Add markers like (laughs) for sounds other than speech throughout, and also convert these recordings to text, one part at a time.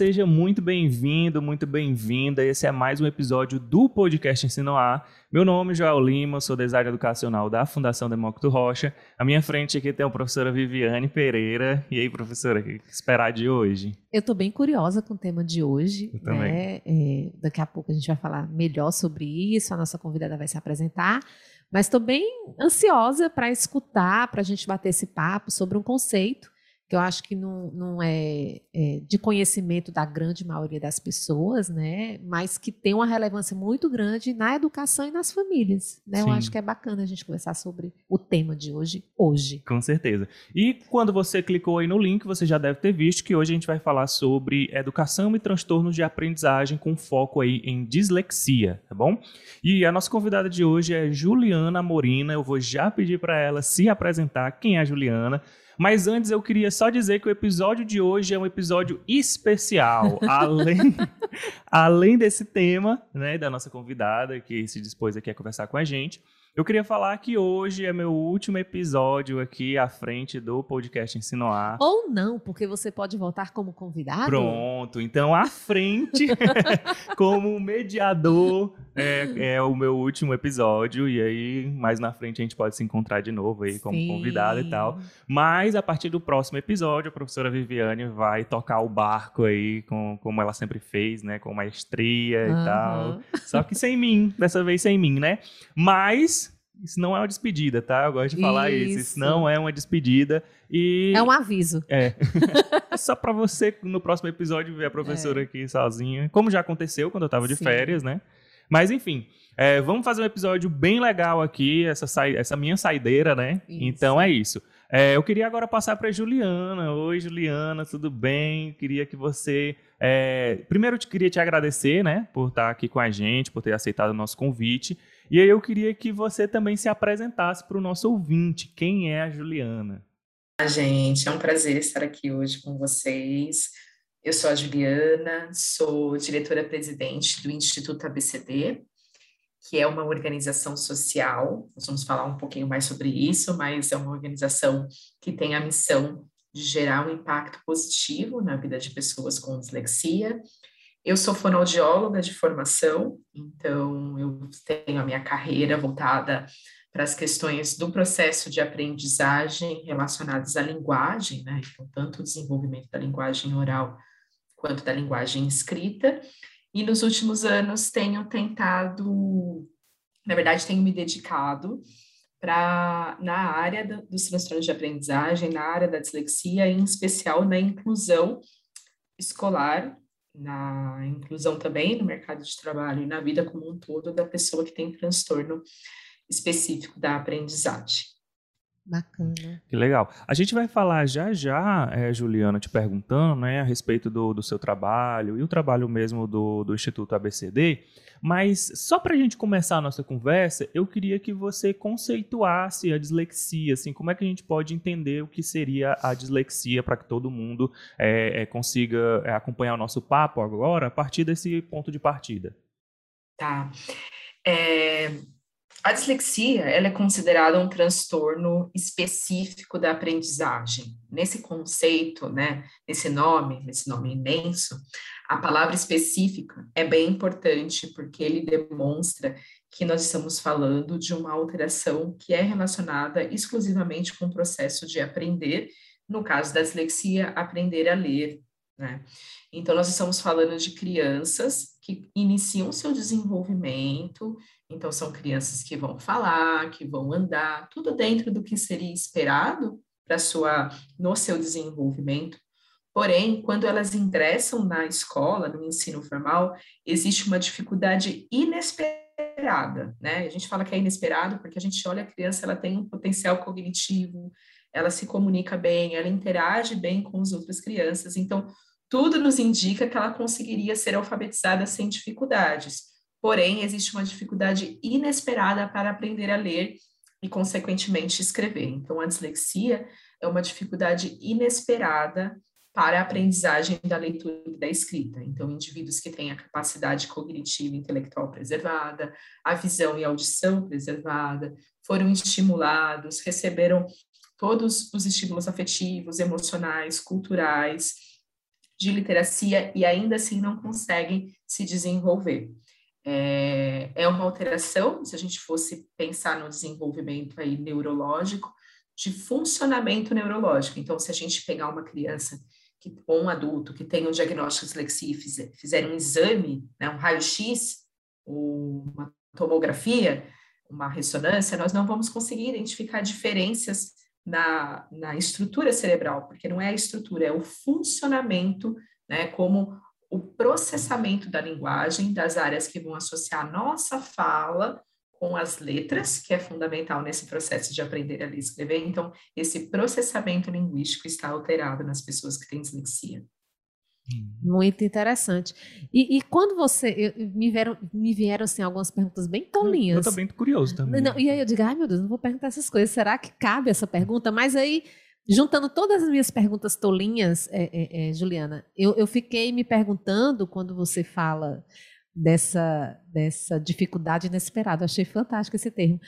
seja muito bem-vindo, muito bem-vinda. Esse é mais um episódio do podcast Ensino A. Meu nome é Joel Lima, sou designer educacional da Fundação Demócrito Rocha. À minha frente aqui tem a professora Viviane Pereira. E aí, professora, o que esperar de hoje? Eu estou bem curiosa com o tema de hoje. Eu também. Né? É, daqui a pouco a gente vai falar melhor sobre isso, a nossa convidada vai se apresentar. Mas estou bem ansiosa para escutar, para a gente bater esse papo sobre um conceito que eu acho que não, não é, é, de conhecimento da grande maioria das pessoas, né? Mas que tem uma relevância muito grande na educação e nas famílias. Né? Eu acho que é bacana a gente conversar sobre o tema de hoje, hoje. Com certeza. E quando você clicou aí no link, você já deve ter visto que hoje a gente vai falar sobre educação e transtornos de aprendizagem com foco aí em dislexia, tá bom? E a nossa convidada de hoje é Juliana Morina. Eu vou já pedir para ela se apresentar. Quem é a Juliana? Mas antes eu queria só dizer que o episódio de hoje é um episódio especial. (laughs) além, além desse tema, né, da nossa convidada que se dispôs aqui a conversar com a gente. Eu queria falar que hoje é meu último episódio aqui à frente do podcast Ensinoar. Ou não, porque você pode voltar como convidado. Pronto, então à frente, (laughs) como mediador, é, é, o meu último episódio. E aí, mais na frente, a gente pode se encontrar de novo aí como convidado e tal. Mas a partir do próximo episódio, a professora Viviane vai tocar o barco aí, com, como ela sempre fez, né? Com maestria e tal. Só que sem mim, dessa vez sem mim, né? Mas isso não é uma despedida, tá? Eu gosto de falar isso. Isso, isso não é uma despedida. E... É um aviso. É. é (laughs) só para você, no próximo episódio, ver a professora é. aqui sozinha. Como já aconteceu quando eu tava de Sim. férias, né? Mas, enfim. É, vamos fazer um episódio bem legal aqui, essa, sa... essa minha saideira, né? Isso. Então é isso. É, eu queria agora passar para Juliana. Oi, Juliana, tudo bem? Queria que você. É... Primeiro, eu queria te agradecer, né, por estar aqui com a gente, por ter aceitado o nosso convite. E aí eu queria que você também se apresentasse para o nosso ouvinte. Quem é a Juliana? Ah, gente, é um prazer estar aqui hoje com vocês. Eu sou a Juliana, sou diretora-presidente do Instituto ABCD, que é uma organização social. Nós vamos falar um pouquinho mais sobre isso, mas é uma organização que tem a missão de gerar um impacto positivo na vida de pessoas com dislexia eu sou fonoaudióloga de formação, então eu tenho a minha carreira voltada para as questões do processo de aprendizagem relacionadas à linguagem, né? Então, tanto o desenvolvimento da linguagem oral quanto da linguagem escrita. E nos últimos anos tenho tentado, na verdade, tenho me dedicado para na área do, dos transtornos de aprendizagem, na área da dislexia, em especial na inclusão escolar na inclusão também no mercado de trabalho e na vida como um todo da pessoa que tem transtorno específico da aprendizagem. Bacana. Que legal. A gente vai falar já já, é, Juliana, te perguntando né, a respeito do, do seu trabalho e o trabalho mesmo do, do Instituto ABCD, mas só para a gente começar a nossa conversa, eu queria que você conceituasse a dislexia, assim, como é que a gente pode entender o que seria a dislexia para que todo mundo é, é, consiga acompanhar o nosso papo agora a partir desse ponto de partida. Tá. É, a dislexia ela é considerada um transtorno específico da aprendizagem. Nesse conceito, né, nesse nome, nesse nome imenso, a palavra específica é bem importante porque ele demonstra que nós estamos falando de uma alteração que é relacionada exclusivamente com o processo de aprender, no caso da dislexia, aprender a ler. Né? Então, nós estamos falando de crianças que iniciam seu desenvolvimento então, são crianças que vão falar, que vão andar, tudo dentro do que seria esperado para sua no seu desenvolvimento. Porém, quando elas ingressam na escola, no ensino formal, existe uma dificuldade inesperada, né? A gente fala que é inesperado porque a gente olha a criança, ela tem um potencial cognitivo, ela se comunica bem, ela interage bem com as outras crianças, então tudo nos indica que ela conseguiria ser alfabetizada sem dificuldades porém existe uma dificuldade inesperada para aprender a ler e, consequentemente, escrever. Então, a dislexia é uma dificuldade inesperada para a aprendizagem da leitura e da escrita. Então, indivíduos que têm a capacidade cognitiva e intelectual preservada, a visão e a audição preservada, foram estimulados, receberam todos os estímulos afetivos, emocionais, culturais, de literacia e ainda assim não conseguem se desenvolver. É, é uma alteração, se a gente fosse pensar no desenvolvimento aí neurológico, de funcionamento neurológico. Então, se a gente pegar uma criança que, ou um adulto que tem um diagnóstico de dislexia e fizer, um exame, né, um raio-x, uma tomografia, uma ressonância, nós não vamos conseguir identificar diferenças na, na estrutura cerebral, porque não é a estrutura, é o funcionamento, né, como o processamento da linguagem, das áreas que vão associar a nossa fala com as letras, que é fundamental nesse processo de aprender a ler e escrever. Então, esse processamento linguístico está alterado nas pessoas que têm dislexia. Muito interessante. E, e quando você. Eu, me, vieram, me vieram assim, algumas perguntas bem tolinhas. Eu, eu também curioso também. Não, e aí eu digo, ai meu Deus, não vou perguntar essas coisas. Será que cabe essa pergunta? Mas aí, juntando todas as minhas perguntas tolinhas, é, é, é, Juliana, eu, eu fiquei me perguntando quando você fala dessa, dessa dificuldade inesperada. Achei fantástico esse termo.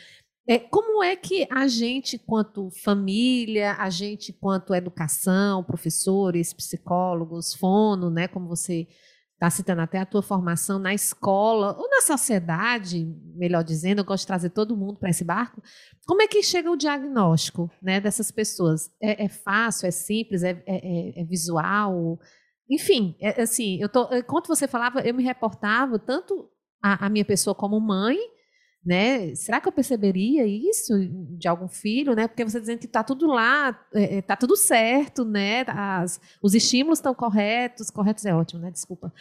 É, como é que a gente, quanto família, a gente, quanto educação, professores, psicólogos, fono, né, como você está citando até a tua formação na escola ou na sociedade, melhor dizendo, eu gosto de trazer todo mundo para esse barco. Como é que chega o diagnóstico né, dessas pessoas? É, é fácil, é simples, é, é, é visual? Enfim, é, assim, eu tô, enquanto você falava, eu me reportava tanto a, a minha pessoa como mãe, né? Será que eu perceberia isso de algum filho, né? Porque você dizendo que está tudo lá, está é, tá tudo certo, né? As, os estímulos estão corretos, corretos é ótimo, né? Desculpa.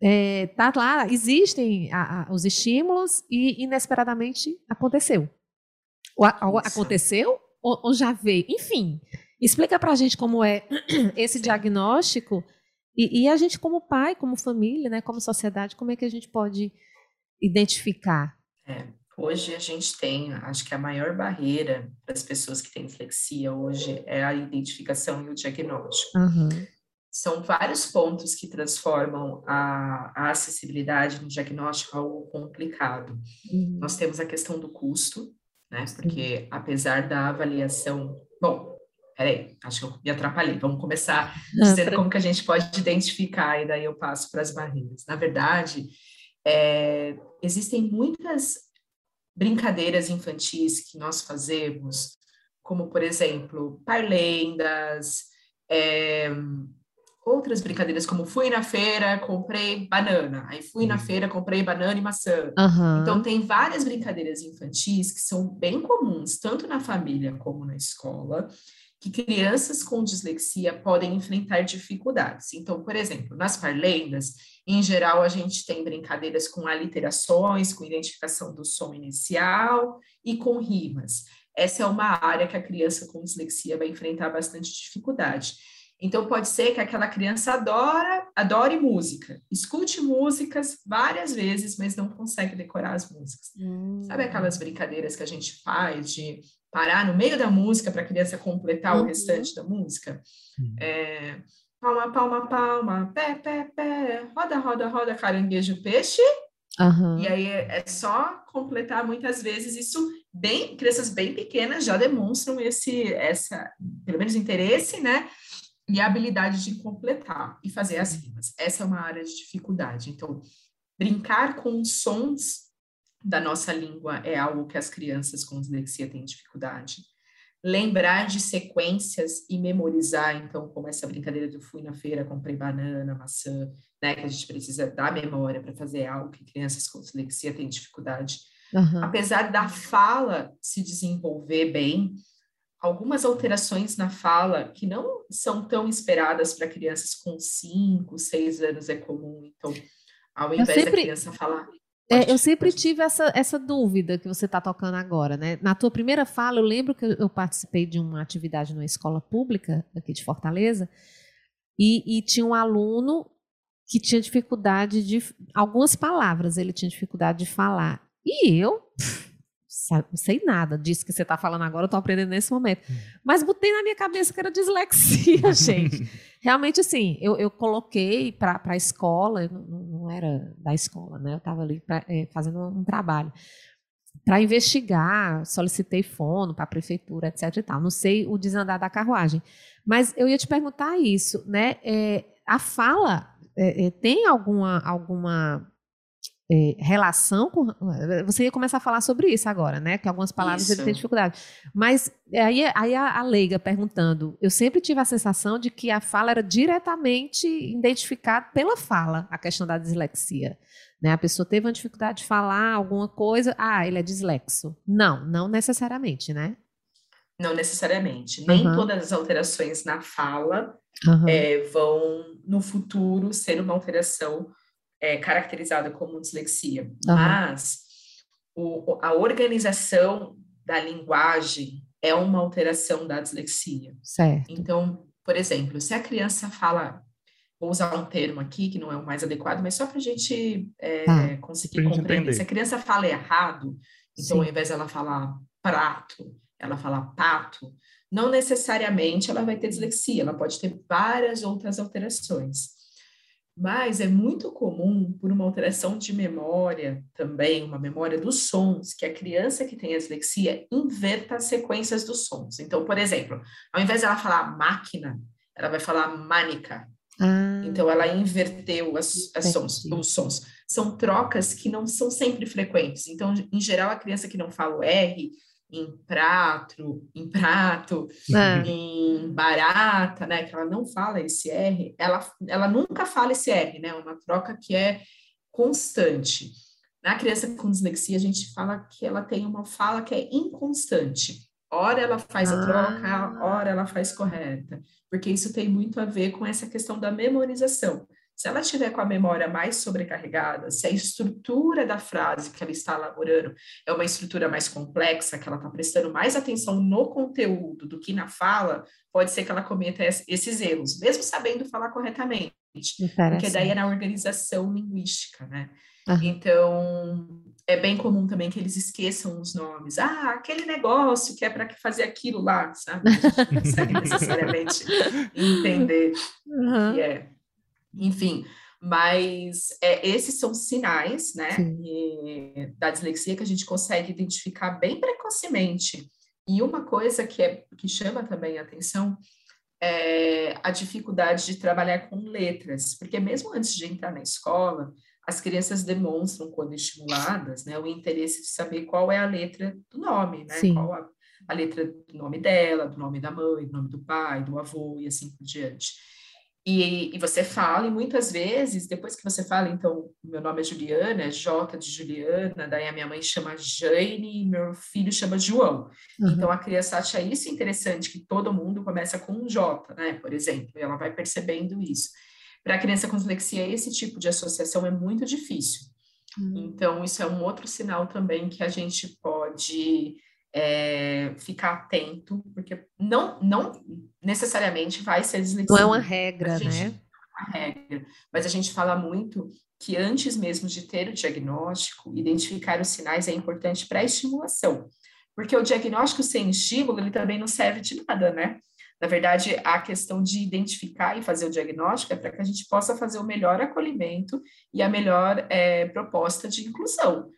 É, tá lá, existem a, a, os estímulos e inesperadamente aconteceu. O, aconteceu ou, ou, já veio? Enfim, explica para a gente como é (clears throat) esse Sim. diagnóstico e, e a gente como pai, como família, né? Como sociedade, como é que a gente pode identificar? É. Hoje a gente tem, acho que a maior barreira para as pessoas que têm dislexia hoje é a identificação e o diagnóstico. Uhum. São vários pontos que transformam a, a acessibilidade no diagnóstico algo complicado. Uhum. Nós temos a questão do custo, né? Porque apesar da avaliação, bom, peraí, acho que eu me atrapalhei. Vamos começar dizendo como que a gente pode identificar e daí eu passo para as barreiras. Na verdade, é, existem muitas brincadeiras infantis que nós fazemos, como, por exemplo, parlendas, é, outras brincadeiras, como fui na feira, comprei banana, aí fui na uhum. feira, comprei banana e maçã. Uhum. Então, tem várias brincadeiras infantis que são bem comuns, tanto na família como na escola, que crianças com dislexia podem enfrentar dificuldades. Então, por exemplo, nas parlendas, em geral, a gente tem brincadeiras com aliterações, com identificação do som inicial e com rimas. Essa é uma área que a criança com dislexia vai enfrentar bastante dificuldade. Então, pode ser que aquela criança adora, adore música, escute músicas várias vezes, mas não consegue decorar as músicas. Hum. Sabe aquelas brincadeiras que a gente faz de parar no meio da música para a criança completar uhum. o restante da música? Uhum. É, palma, palma, palma, pé, pé, pé, roda, roda, roda, caranguejo, peixe. Uhum. E aí é, só completar muitas vezes isso bem, crianças bem pequenas já demonstram esse, essa, pelo menos interesse, né? E a habilidade de completar e fazer as rimas. Essa é uma área de dificuldade. Então, brincar com sons da nossa língua é algo que as crianças com dislexia têm dificuldade lembrar de sequências e memorizar, então, como essa brincadeira do fui na feira, comprei banana, maçã, né, que a gente precisa da memória para fazer algo que crianças com dislexia têm dificuldade. Uhum. Apesar da fala se desenvolver bem, algumas alterações na fala que não são tão esperadas para crianças com 5, 6 anos é comum. Então, ao invés sempre... da criança falar é, eu sempre tive essa, essa dúvida que você está tocando agora, né? Na tua primeira fala, eu lembro que eu participei de uma atividade numa escola pública aqui de Fortaleza e, e tinha um aluno que tinha dificuldade de algumas palavras ele tinha dificuldade de falar e eu não sei nada disso que você está falando agora, eu estou aprendendo nesse momento. Hum. Mas botei na minha cabeça que era dislexia, (laughs) gente. Realmente, assim, eu, eu coloquei para a escola, não, não, era da escola, né? Eu estava ali pra, é, fazendo um trabalho para investigar, solicitei fono para a prefeitura, etc. E tal. Não sei o desandar da carruagem. Mas eu ia te perguntar isso, né? É, a fala é, é, tem alguma, alguma é, relação com. Você ia começar a falar sobre isso agora, né? Que algumas palavras ele tem dificuldade. Mas aí, aí a, a, leiga perguntando, eu sempre tive a sensação de que a fala era diretamente identificada pela fala, a questão da dislexia. Né? A pessoa teve uma dificuldade de falar alguma coisa, ah, ele é dislexo. Não, não necessariamente, né? Não necessariamente. Nem uhum. todas as alterações na fala uhum. é, vão, no futuro, ser uma alteração é, caracterizada como dislexia. Uhum. Mas o, a organização da linguagem é uma alteração da dislexia. Certo. Então, por exemplo, se a criança fala, vou usar um termo aqui que não é o mais adequado, mas só para a gente é, ah, conseguir compreender. Entender. Se a criança fala errado, então Sim. ao invés dela falar prato, ela fala pato, não necessariamente ela vai ter dislexia, ela pode ter várias outras alterações. Mas é muito comum, por uma alteração de memória também, uma memória dos sons, que a criança que tem a dislexia inverta as sequências dos sons. Então, por exemplo, ao invés de ela falar máquina, ela vai falar mânica. Ah, então, ela inverteu as, as sons, os sons. São trocas que não são sempre frequentes. Então, em geral, a criança que não fala o R, em prato, em prato, é. em barata, né? Que ela não fala esse R, ela, ela nunca fala esse R, né? Uma troca que é constante. Na criança com dislexia, a gente fala que ela tem uma fala que é inconstante. Ora ela faz a troca, ah. ora ela faz correta, porque isso tem muito a ver com essa questão da memorização. Se ela estiver com a memória mais sobrecarregada, se a estrutura da frase que ela está elaborando é uma estrutura mais complexa, que ela está prestando mais atenção no conteúdo do que na fala, pode ser que ela cometa esses erros, mesmo sabendo falar corretamente. Porque daí é na organização linguística, né? Então, é bem comum também que eles esqueçam os nomes. Ah, aquele negócio que é para fazer aquilo lá, sabe? Não consegue (laughs) necessariamente entender uhum. o que é. Enfim, mas é, esses são sinais, né, e, da dislexia que a gente consegue identificar bem precocemente. E uma coisa que, é, que chama também a atenção é a dificuldade de trabalhar com letras, porque mesmo antes de entrar na escola, as crianças demonstram, quando estimuladas, né, o interesse de saber qual é a letra do nome, né, Sim. qual a, a letra do nome dela, do nome da mãe, do nome do pai, do avô e assim por diante. E, e, você fala, e muitas vezes, depois que você fala, então, meu nome é Juliana, é J de Juliana, daí a minha mãe chama Jane e meu filho chama João. Uhum. Então a criança acha isso interessante, que todo mundo começa com um J, né, por exemplo, e ela vai percebendo isso. Para a criança com dislexia, esse tipo de associação é muito difícil. Uhum. Então, isso é um outro sinal também que a gente pode é, ficar atento, porque não, não necessariamente vai ser dislexia. Não é uma regra, gente, né? É uma regra. Mas a gente fala muito que antes mesmo de ter o diagnóstico, identificar os sinais é importante para a estimulação. Porque o diagnóstico sem estímulo, ele também não serve de nada, né? Na verdade, a questão de identificar e fazer o diagnóstico é para que a gente possa fazer o melhor acolhimento e a melhor é, proposta de inclusão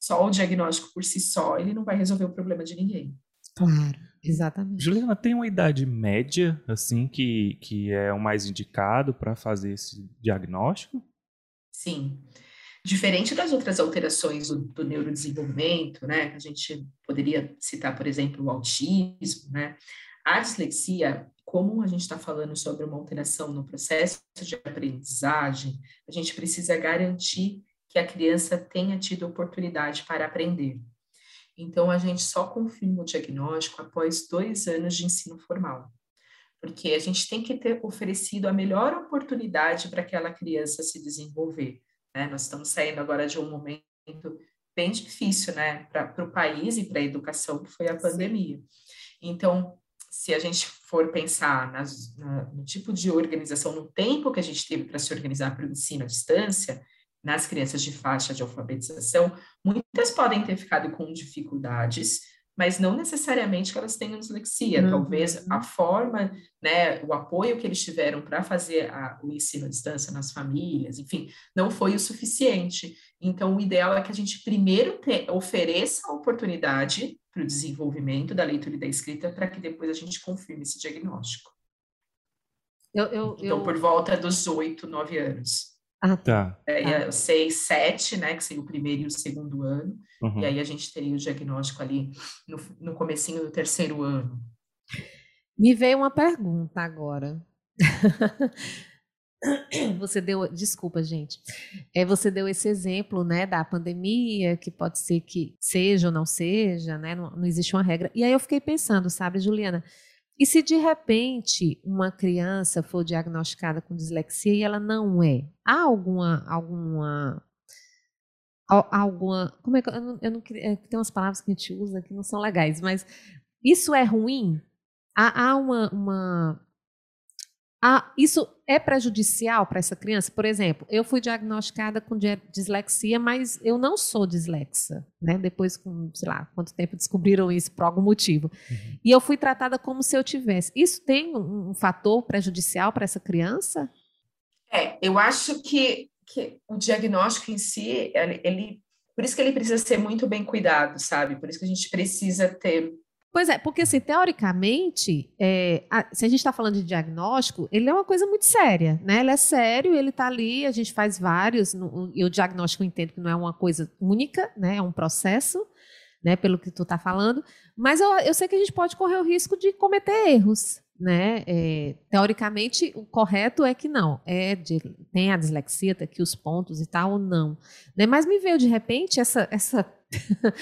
só o diagnóstico por si só, ele não vai resolver o problema de ninguém. Claro, exatamente. Juliana, tem uma idade média, assim, que, que é o mais indicado para fazer esse diagnóstico? Sim. Diferente das outras alterações do, do neurodesenvolvimento, né? A gente poderia citar, por exemplo, o autismo, né? A dislexia, como a gente está falando sobre uma alteração no processo de aprendizagem, a gente precisa garantir que a criança tenha tido oportunidade para aprender. Então, a gente só confirma o diagnóstico após dois anos de ensino formal, porque a gente tem que ter oferecido a melhor oportunidade para aquela criança se desenvolver. Né? Nós estamos saindo agora de um momento bem difícil né, para o país e para a educação, que foi a pandemia. Então, se a gente for pensar nas, na, no tipo de organização, no tempo que a gente teve para se organizar para o ensino à distância, nas crianças de faixa de alfabetização, muitas podem ter ficado com dificuldades, mas não necessariamente que elas tenham dislexia. Uhum. Talvez a forma, né, o apoio que eles tiveram para fazer a, o ensino à distância nas famílias, enfim, não foi o suficiente. Então, o ideal é que a gente primeiro te, ofereça a oportunidade para o desenvolvimento da leitura e da escrita, para que depois a gente confirme esse diagnóstico. Eu, eu, então, eu... por volta dos oito, nove anos. Ah, tá. É, tá. Seis, sete, né, que seria o primeiro e o segundo ano. Uhum. E aí a gente teria o diagnóstico ali no, no comecinho do terceiro ano. Me veio uma pergunta agora. (laughs) Você deu, desculpa, gente. É, você deu esse exemplo, né, da pandemia, que pode ser que seja ou não seja, né, não, não existe uma regra. E aí eu fiquei pensando, sabe, Juliana, e se de repente uma criança for diagnosticada com dislexia e ela não é, há alguma alguma alguma como é que eu não, eu não é, tem umas palavras que a gente usa que não são legais, mas isso é ruim? Há, há uma, uma ah, isso é prejudicial para essa criança? Por exemplo, eu fui diagnosticada com dislexia, mas eu não sou dislexa, né? Depois, com, sei lá, quanto tempo descobriram isso por algum motivo. Uhum. E eu fui tratada como se eu tivesse. Isso tem um, um fator prejudicial para essa criança? É, eu acho que, que o diagnóstico em si, ele, ele, por isso que ele precisa ser muito bem cuidado, sabe? Por isso que a gente precisa ter Pois é, porque assim, teoricamente, é, a, se a gente está falando de diagnóstico, ele é uma coisa muito séria, né? Ele é sério, ele está ali, a gente faz vários, no, e o diagnóstico eu entendo que não é uma coisa única, né? É um processo, né? Pelo que tu está falando, mas eu, eu sei que a gente pode correr o risco de cometer erros, né? É, teoricamente, o correto é que não, é de, tem a dislexia, tem aqui os pontos e tal, ou não. Né? Mas me veio de repente essa, essa (laughs)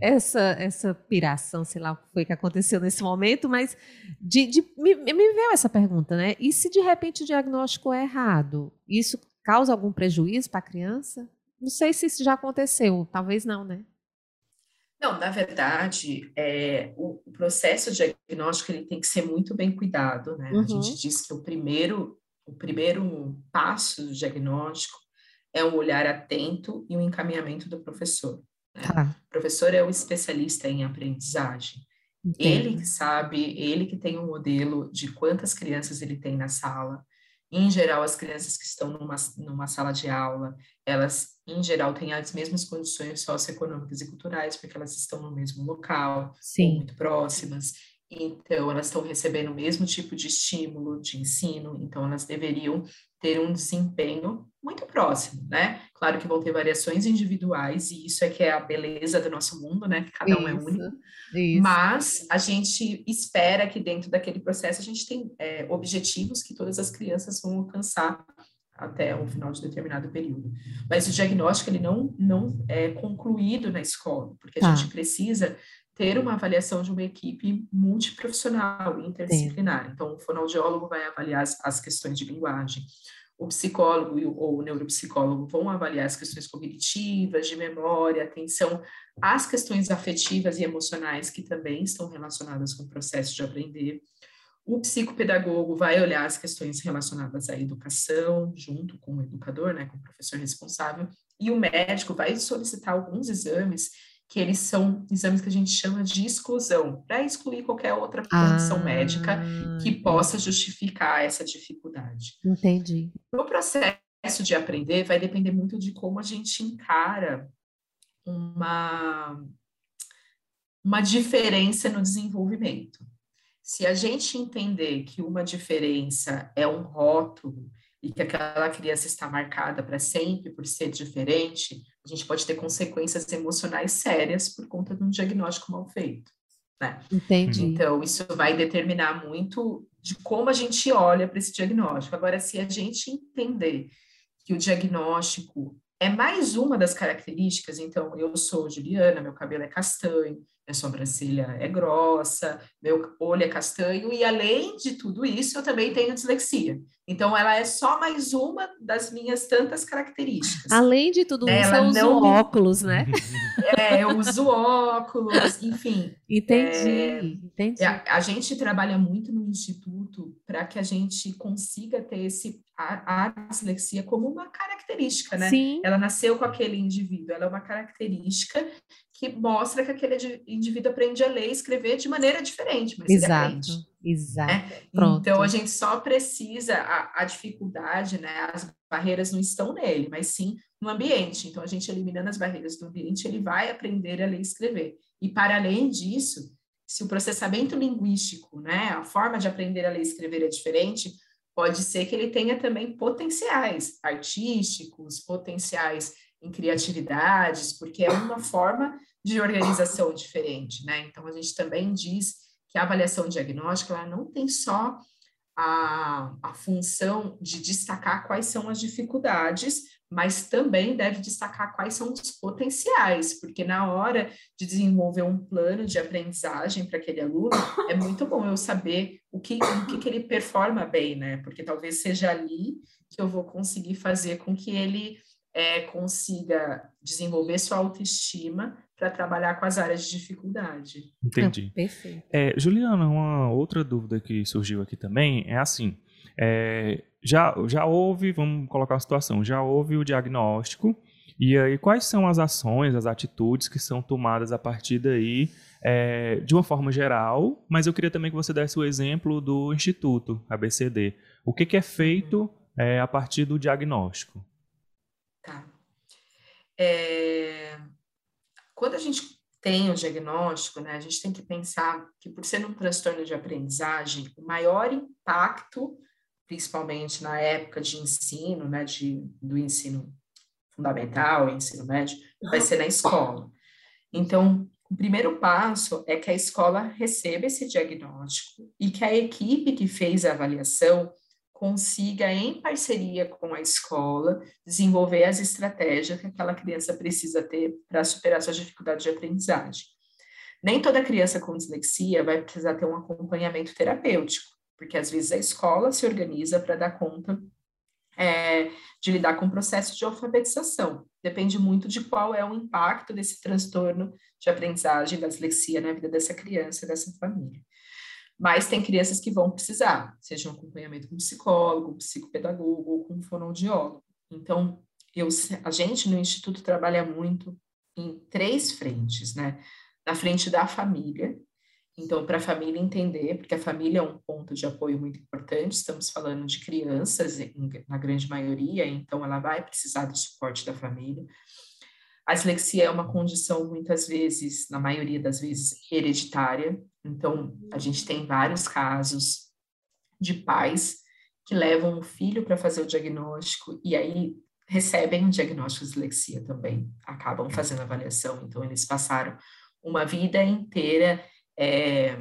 essa essa piração, sei lá o que foi que aconteceu nesse momento, mas de, de me, me, veio essa pergunta, né? E se de repente o diagnóstico é errado, isso causa algum prejuízo para a criança? Não sei se isso já aconteceu, talvez não, né? Não, na verdade, é, o, o processo diagnóstico ele tem que ser muito bem cuidado, né? Uhum. A gente diz que o primeiro, o primeiro passo do diagnóstico é um olhar atento e um encaminhamento do professor. Tá. O professor é o especialista em aprendizagem. Entendo. Ele que sabe, ele que tem um modelo de quantas crianças ele tem na sala. Em geral, as crianças que estão numa, numa sala de aula, elas, em geral, têm as mesmas condições socioeconômicas e culturais, porque elas estão no mesmo local, muito próximas. Então, elas estão recebendo o mesmo tipo de estímulo de ensino, então elas deveriam ter um desempenho muito próximo, né? Claro que vão ter variações individuais, e isso é que é a beleza do nosso mundo, né? Que cada um é único. Isso. Mas a gente espera que dentro daquele processo a gente tem é, objetivos que todas as crianças vão alcançar até o final de determinado período. Mas o diagnóstico ele não, não é concluído na escola, porque a tá. gente precisa ter uma avaliação de uma equipe multiprofissional, interdisciplinar. Sim. Então, o fonoaudiólogo vai avaliar as, as questões de linguagem, o psicólogo ou o neuropsicólogo vão avaliar as questões cognitivas, de memória, atenção, as questões afetivas e emocionais que também estão relacionadas com o processo de aprender. O psicopedagogo vai olhar as questões relacionadas à educação, junto com o educador, né, com o professor responsável, e o médico vai solicitar alguns exames que eles são exames que a gente chama de exclusão, para excluir qualquer outra condição ah, médica que possa justificar essa dificuldade. Entendi. O processo de aprender vai depender muito de como a gente encara uma, uma diferença no desenvolvimento. Se a gente entender que uma diferença é um rótulo e que aquela criança está marcada para sempre por ser diferente, a gente pode ter consequências emocionais sérias por conta de um diagnóstico mal feito. Né? Entendi. Então, isso vai determinar muito de como a gente olha para esse diagnóstico. Agora, se a gente entender que o diagnóstico é mais uma das características, então, eu sou Juliana, meu cabelo é castanho, minha sobrancelha é grossa, meu olho é castanho, e além de tudo isso, eu também tenho dislexia. Então, ela é só mais uma das minhas tantas características. Além de tudo né? isso, eu uso não... óculos, né? (laughs) É, eu uso óculos, enfim. Entendi, é, entendi. A, a, gente trabalha muito no Instituto para que a gente consiga ter esse, a, a dislexia como uma característica, né? Sim. Ela nasceu com aquele indivíduo, ela é uma característica que mostra que aquele indivíduo aprende a ler e escrever de maneira diferente, mas exato, ele aprende. Exato. Né? Então a gente só precisa a, a, dificuldade, né? As barreiras não estão nele, mas sim no ambiente. Então a gente eliminando as barreiras do ambiente, ele vai aprender a ler e escrever. E para além disso, se o processamento linguístico, né, a forma de aprender a ler e escrever é diferente, pode ser que ele tenha também potenciais artísticos, potenciais em criatividades, porque é uma forma de organização diferente, né? Então a gente também diz que a avaliação diagnóstica ela não tem só a, a função de destacar quais são as dificuldades, mas também deve destacar quais são os potenciais, porque na hora de desenvolver um plano de aprendizagem para aquele aluno, é muito bom eu saber o que, o que, que ele performa bem, né? Porque talvez seja ali que eu vou conseguir fazer com que ele é, consiga desenvolver sua autoestima para trabalhar com as áreas de dificuldade. Entendi. Ah, perfeito. É, Juliana, uma outra dúvida que surgiu aqui também é assim: é, já, já houve, vamos colocar a situação, já houve o diagnóstico, e aí quais são as ações, as atitudes que são tomadas a partir daí, é, de uma forma geral, mas eu queria também que você desse o exemplo do Instituto ABCD. O que, que é feito é, a partir do diagnóstico? Tá. É, quando a gente tem o diagnóstico, né, a gente tem que pensar que, por ser um transtorno de aprendizagem, o maior impacto, principalmente na época de ensino, né, de, do ensino fundamental, ensino médio, vai ser na escola. Então, o primeiro passo é que a escola receba esse diagnóstico e que a equipe que fez a avaliação consiga, em parceria com a escola, desenvolver as estratégias que aquela criança precisa ter para superar suas dificuldades de aprendizagem. Nem toda criança com dislexia vai precisar ter um acompanhamento terapêutico, porque às vezes a escola se organiza para dar conta é, de lidar com o processo de alfabetização. Depende muito de qual é o impacto desse transtorno de aprendizagem da dislexia na vida dessa criança, dessa família. Mas tem crianças que vão precisar, seja um acompanhamento com psicólogo, psicopedagogo ou com fonoaudiólogo. Então, eu, a gente no Instituto trabalha muito em três frentes, né? Na frente da família, então, para a família entender, porque a família é um ponto de apoio muito importante, estamos falando de crianças, na grande maioria, então ela vai precisar do suporte da família. A dislexia é uma condição, muitas vezes, na maioria das vezes, hereditária. Então, a gente tem vários casos de pais que levam o filho para fazer o diagnóstico e aí recebem um diagnóstico de dislexia também, acabam fazendo avaliação. Então, eles passaram uma vida inteira é,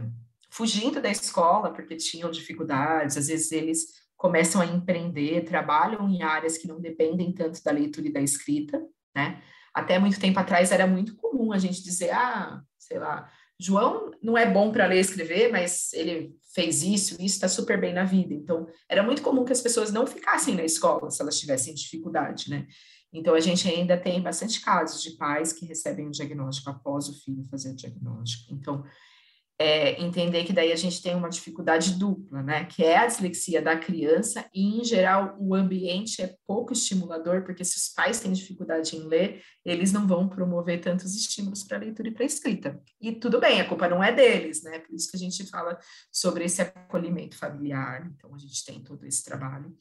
fugindo da escola porque tinham dificuldades, às vezes eles começam a empreender, trabalham em áreas que não dependem tanto da leitura e da escrita, né? Até muito tempo atrás era muito comum a gente dizer, ah, sei lá, João não é bom para ler e escrever, mas ele fez isso, isso está super bem na vida. Então, era muito comum que as pessoas não ficassem na escola se elas tivessem dificuldade, né? Então, a gente ainda tem bastante casos de pais que recebem o diagnóstico após o filho fazer o diagnóstico. Então, é, entender que daí a gente tem uma dificuldade dupla, né? Que é a dislexia da criança e, em geral, o ambiente é pouco estimulador, porque se os pais têm dificuldade em ler, eles não vão promover tantos estímulos para leitura e para escrita. E tudo bem, a culpa não é deles, né? Por isso que a gente fala sobre esse acolhimento familiar. Então, a gente tem todo esse trabalho.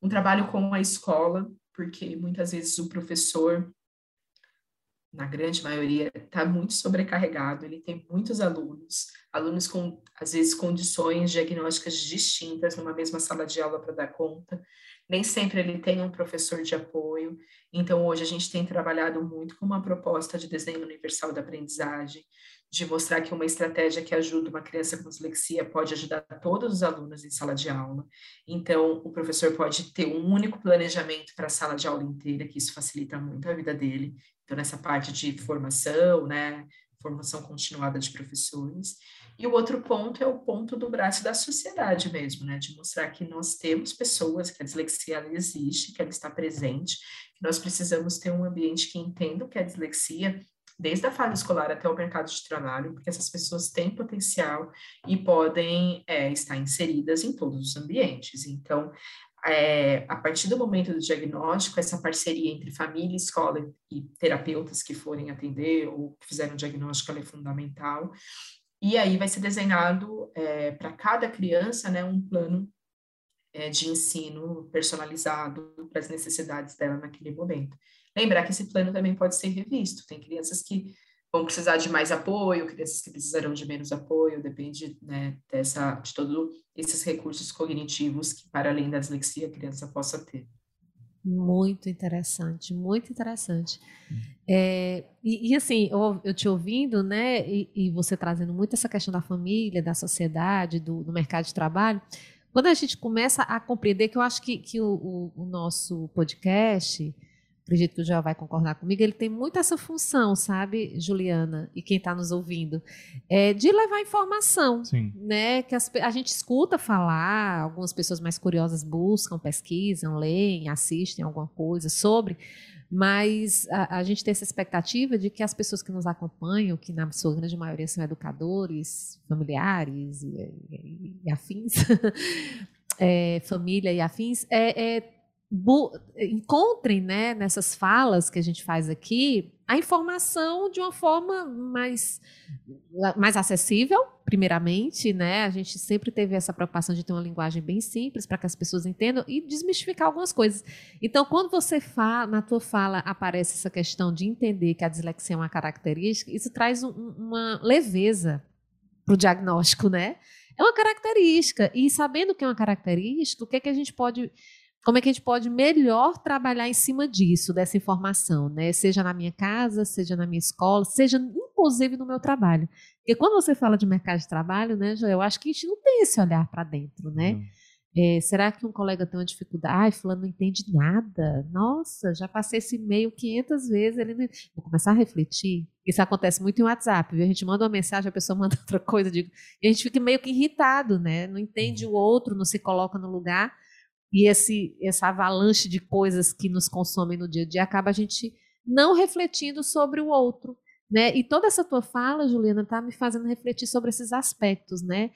Um trabalho com a escola, porque muitas vezes o professor na grande maioria, está muito sobrecarregado, ele tem muitos alunos, alunos com, às vezes, condições diagnósticas distintas numa mesma sala de aula para dar conta. Nem sempre ele tem um professor de apoio. Então, hoje a gente tem trabalhado muito com uma proposta de desenho universal da aprendizagem, de mostrar que uma estratégia que ajuda uma criança com dislexia pode ajudar todos os alunos em sala de aula. Então, o professor pode ter um único planejamento para a sala de aula inteira, que isso facilita muito a vida dele. Então, nessa parte de formação, né, formação continuada de professores. E o outro ponto é o ponto do braço da sociedade mesmo, né, de mostrar que nós temos pessoas, que a dislexia existe, que ela está presente, que nós precisamos ter um ambiente que entenda o que é dislexia, desde a fase escolar até o mercado de trabalho, porque essas pessoas têm potencial e podem é, estar inseridas em todos os ambientes. Então, é, a partir do momento do diagnóstico, essa parceria entre família, escola e terapeutas que forem atender ou que fizeram o diagnóstico é fundamental. E aí vai ser desenhado é, para cada criança né, um plano é, de ensino personalizado para as necessidades dela naquele momento. Lembrar que esse plano também pode ser revisto. Tem crianças que vão precisar de mais apoio, crianças que precisarão de menos apoio, depende né, dessa, de todos esses recursos cognitivos que, para além da dislexia, a criança possa ter. Muito interessante, muito interessante. É, e, e, assim, eu, eu, te ouvindo, né, e, e, você trazendo muito essa questão da família, da sociedade, do, do, mercado de trabalho, quando a gente começa a compreender que eu acho que, que o, o, o nosso podcast, acredito que o Joel vai concordar comigo, ele tem muito essa função, sabe, Juliana, e quem está nos ouvindo, é de levar informação, Sim. né? Que as, a gente escuta falar, algumas pessoas mais curiosas buscam, pesquisam, leem, assistem alguma coisa sobre, mas a, a, gente tem essa expectativa de que as pessoas que nos acompanham, que na sua grande maioria são educadores, familiares e, e, e afins, (laughs) é, família e afins, é, é encontrem né, nessas falas que a gente faz aqui a informação de uma forma mais, mais acessível, primeiramente, né? A gente sempre teve essa preocupação de ter uma linguagem bem simples para que as pessoas entendam e desmistificar algumas coisas. Então, quando você fala, na tua fala aparece essa questão de entender que a dislexia é uma característica, isso traz um, uma leveza para o diagnóstico, né? É uma característica. E sabendo que é uma característica, o que, é que a gente pode como é que a gente pode melhor trabalhar em cima disso, dessa informação, né? Seja na minha casa, seja na minha escola, seja inclusive no meu trabalho. Porque quando você fala de mercado de trabalho, né, Joel, eu acho que a gente não tem esse olhar para dentro, né? É, será que um colega tem uma dificuldade? Ai, fulano não entende nada. Nossa, já passei esse e-mail 500 vezes. Ele não... Vou começar a refletir. Isso acontece muito em WhatsApp. Viu? A gente manda uma mensagem, a pessoa manda (laughs) outra coisa. Digo, e a gente fica meio que irritado, né? Não entende uhum. o outro, não se coloca no lugar. E esse, essa avalanche de coisas que nos consomem no dia a dia acaba a gente não refletindo sobre o outro. Né? E toda essa tua fala, Juliana, está me fazendo refletir sobre esses aspectos, né?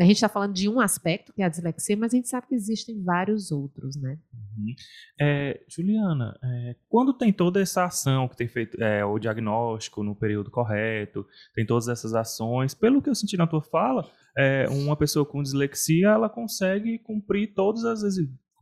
A gente está falando de um aspecto, que é a dislexia, mas a gente sabe que existem vários outros, né? Uhum. É, Juliana, é, quando tem toda essa ação que tem feito é, o diagnóstico no período correto, tem todas essas ações, pelo que eu senti na tua fala, é, uma pessoa com dislexia, ela consegue cumprir todas as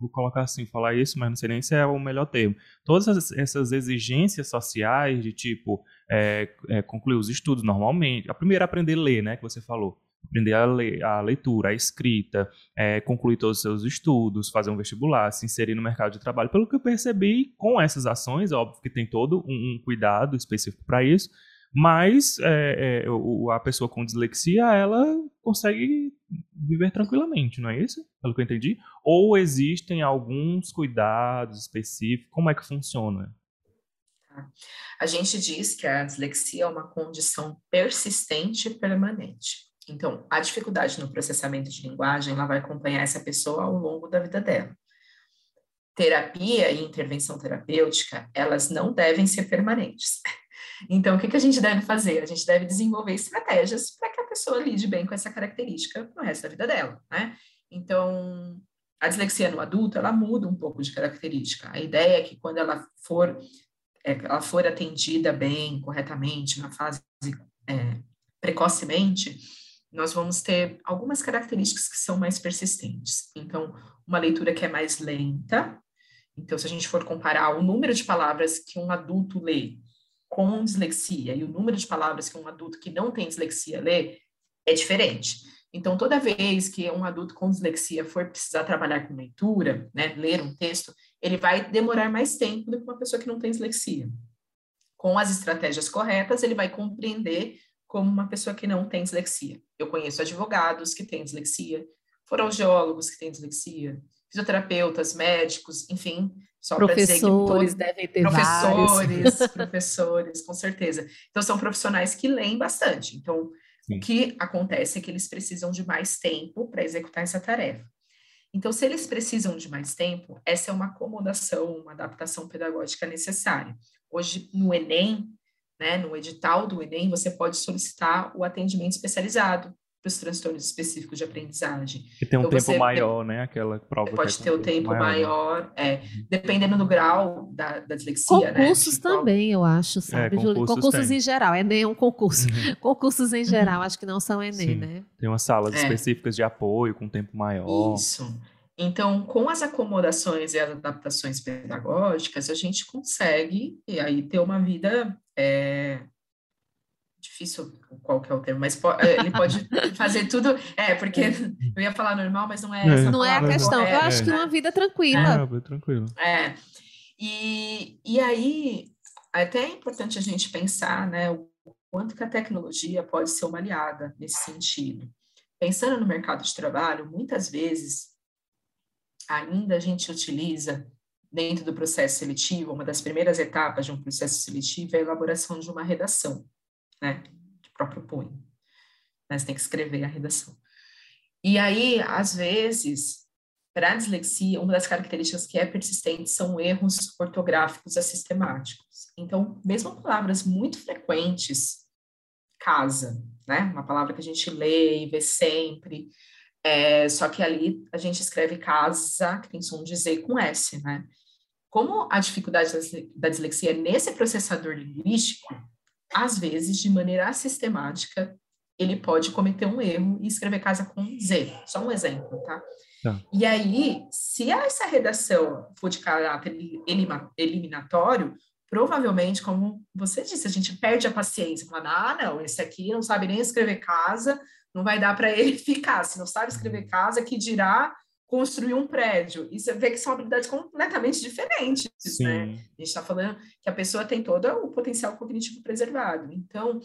vou colocar assim, falar isso, mas não sei nem se é o melhor termo. Todas essas exigências sociais de tipo é, é, concluir os estudos normalmente. A primeira é aprender a ler, né, que você falou. Aprender a, ler, a leitura, a escrita, é, concluir todos os seus estudos, fazer um vestibular, se inserir no mercado de trabalho. Pelo que eu percebi, com essas ações, óbvio que tem todo um, um cuidado específico para isso, mas é, é, a pessoa com dislexia, ela consegue viver tranquilamente, não é isso? Pelo que eu entendi? Ou existem alguns cuidados específicos? Como é que funciona? A gente diz que a dislexia é uma condição persistente e permanente. Então, a dificuldade no processamento de linguagem, ela vai acompanhar essa pessoa ao longo da vida dela. Terapia e intervenção terapêutica, elas não devem ser permanentes. (laughs) Então, o que, que a gente deve fazer? A gente deve desenvolver estratégias para que a pessoa lide bem com essa característica no resto da vida dela, né? Então, a dislexia no adulto, ela muda um pouco de característica. A ideia é que quando ela for, é, ela for atendida bem, corretamente, na fase é, precocemente, nós vamos ter algumas características que são mais persistentes. Então, uma leitura que é mais lenta. Então, se a gente for comparar o número de palavras que um adulto lê com dislexia e o número de palavras que um adulto que não tem dislexia lê é diferente. Então, toda vez que um adulto com dislexia for precisar trabalhar com leitura, né, ler um texto, ele vai demorar mais tempo do que uma pessoa que não tem dislexia. Com as estratégias corretas, ele vai compreender como uma pessoa que não tem dislexia. Eu conheço advogados que têm dislexia, fonoaudiólogos que têm dislexia, fisioterapeutas, médicos, enfim, só professores devem ter professores, vários. professores, com certeza. Então são profissionais que leem bastante. Então Sim. o que acontece é que eles precisam de mais tempo para executar essa tarefa. Então, se eles precisam de mais tempo, essa é uma acomodação, uma adaptação pedagógica necessária. Hoje, no Enem, né, no edital do Enem, você pode solicitar o atendimento especializado para os transtornos específicos de aprendizagem. E tem um então, tempo maior, né? Aquela prova. Pode ter o um tempo maior, maior é, uhum. dependendo do grau da, da dislexia. Né, concursos né? também, eu acho, sabe, é, concursos, concursos em geral, Enem é um concurso. Uhum. (laughs) Concursos em geral, uhum. acho que não são Enem, Sim. né? Tem umas salas é. específicas de apoio com tempo maior. Isso. Então, com as acomodações e as adaptações pedagógicas, a gente consegue e aí ter uma vida é, difícil qual que é o termo, mas é, ele pode (laughs) fazer tudo. É, porque eu ia falar normal, mas não é essa. É. Não é a questão. eu acho que uma vida tranquila. É, tranquila. É. E, e aí, até é importante a gente pensar, né, o quanto que a tecnologia pode ser uma aliada nesse sentido. Pensando no mercado de trabalho, muitas vezes ainda a gente utiliza dentro do processo seletivo, uma das primeiras etapas de um processo seletivo é a elaboração de uma redação né, de próprio punho. Você tem que escrever a redação. E aí, às vezes, para a dislexia, uma das características que é persistente são erros ortográficos assistemáticos. Então, mesmo palavras muito frequentes, casa, né? Uma palavra que a gente lê e vê sempre, é, só que ali a gente escreve casa, que tem som de Z com S, né? Como a dificuldade da dislexia é nesse processador linguístico, às vezes, de maneira sistemática, ele pode cometer um erro e escrever casa com Z. Só um exemplo, tá? tá. E aí, se essa redação for de caráter eliminatório, provavelmente, como você disse, a gente perde a paciência, falando, ah, não, esse aqui não sabe nem escrever casa, não vai dar para ele (laughs) ficar. Se não sabe escrever casa, que dirá construir um prédio. E você vê que são habilidades completamente diferentes, né? Sim. né? A gente está falando que a pessoa tem todo o potencial cognitivo preservado. Então,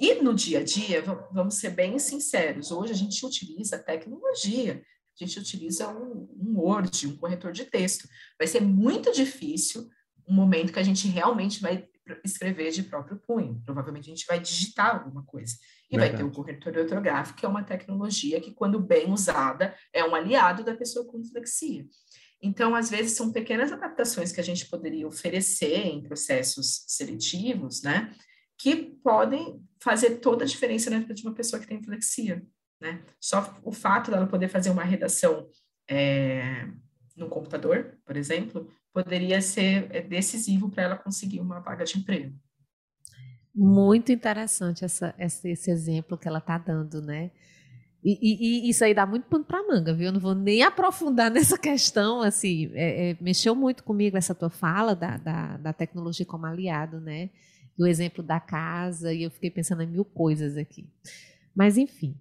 e no dia a dia, vamos ser bem sinceros, hoje a gente utiliza tecnologia, a gente utiliza um, um Word, um corretor de texto. Vai ser muito difícil um momento que a gente realmente vai escrever de próprio punho. Provavelmente a gente vai digitar alguma coisa. E Verdade. vai ter o corretor ortográfico, que é uma tecnologia que, quando bem usada, é um aliado da pessoa com dislexia. Então, às vezes, são pequenas adaptações que a gente poderia oferecer em processos seletivos, né? Que podem fazer toda a diferença na vida de uma pessoa que tem dislexia, né? Só o fato dela poder fazer uma redação é, no computador, por exemplo, poderia ser é, decisivo para ela conseguir uma vaga de emprego. Muito interessante essa, esse exemplo que ela está dando, né? E, e, e, isso aí dá muito pano para manga, viu? Eu não vou nem aprofundar (laughs) nessa questão, assim, é, é, mexeu muito comigo essa tua fala da, da, da, tecnologia como aliado, né? Do exemplo da casa, e eu fiquei pensando em mil coisas aqui. Mas, enfim.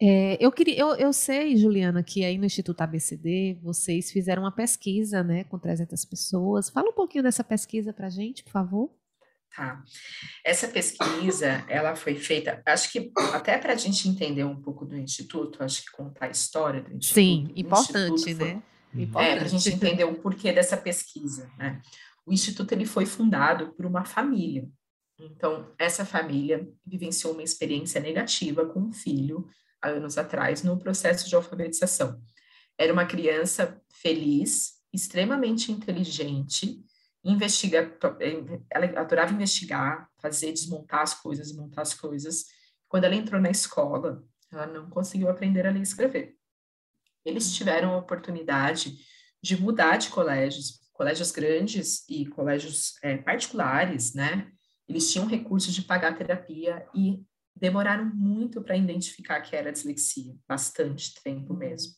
É, eu, queria, eu, eu sei, Juliana, que aí no Instituto ABCD vocês fizeram uma pesquisa, né, com 300 pessoas. Fala um pouquinho dessa pesquisa para gente, por favor. Tá. Essa pesquisa, ela foi feita, acho que até para a gente entender um pouco do Instituto, acho que contar a história do Instituto. Sim, importante, foi, né? Importante. É, para a gente entender o porquê dessa pesquisa, né? O Instituto, ele foi fundado por uma família. Então, essa família vivenciou uma experiência negativa com um filho, anos atrás, no processo de alfabetização. Era uma criança feliz, extremamente inteligente, investiga, ela adorava investigar, fazer, desmontar as coisas, montar as coisas. Quando ela entrou na escola, ela não conseguiu aprender a ler e escrever. Eles tiveram a oportunidade de mudar de colégios, colégios grandes e colégios é, particulares, né? Eles tinham recursos de pagar terapia e demoraram muito para identificar que era dislexia, bastante tempo mesmo.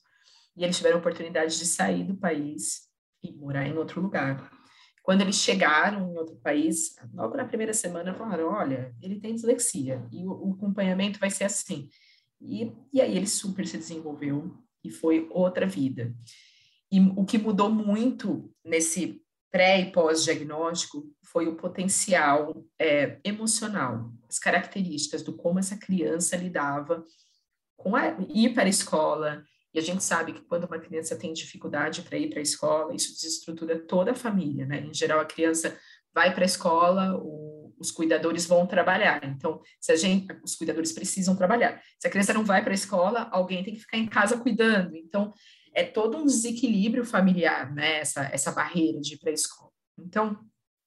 E eles tiveram a oportunidade de sair do país e morar em outro lugar. Quando eles chegaram em outro país, logo na primeira semana falaram, olha, ele tem dislexia e o, o acompanhamento vai ser assim. E, e aí ele super se desenvolveu e foi outra vida. E o que mudou muito nesse pré e pós-diagnóstico foi o potencial é, emocional, as características do como essa criança lidava com a, ir para a escola, e a gente sabe que quando uma criança tem dificuldade para ir para a escola, isso desestrutura toda a família, né? Em geral, a criança vai para a escola, o, os cuidadores vão trabalhar. Então, se a gente, os cuidadores precisam trabalhar. Se a criança não vai para a escola, alguém tem que ficar em casa cuidando. Então, é todo um desequilíbrio familiar, né? Essa, essa barreira de ir para a escola. Então,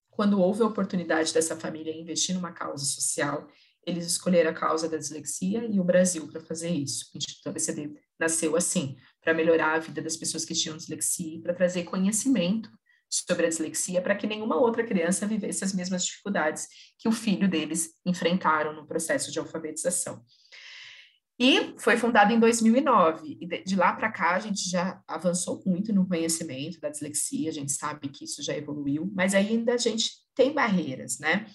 quando houve a oportunidade dessa família investir numa causa social, eles escolheram a causa da dislexia e o Brasil para fazer isso. O Instituto ABCD nasceu assim, para melhorar a vida das pessoas que tinham dislexia, para trazer conhecimento sobre a dislexia, para que nenhuma outra criança vivesse as mesmas dificuldades que o filho deles enfrentaram no processo de alfabetização. E foi fundado em 2009, e de, lá para cá a gente já avançou muito no conhecimento da dislexia, a gente sabe que isso já evoluiu, mas ainda a gente tem barreiras, né?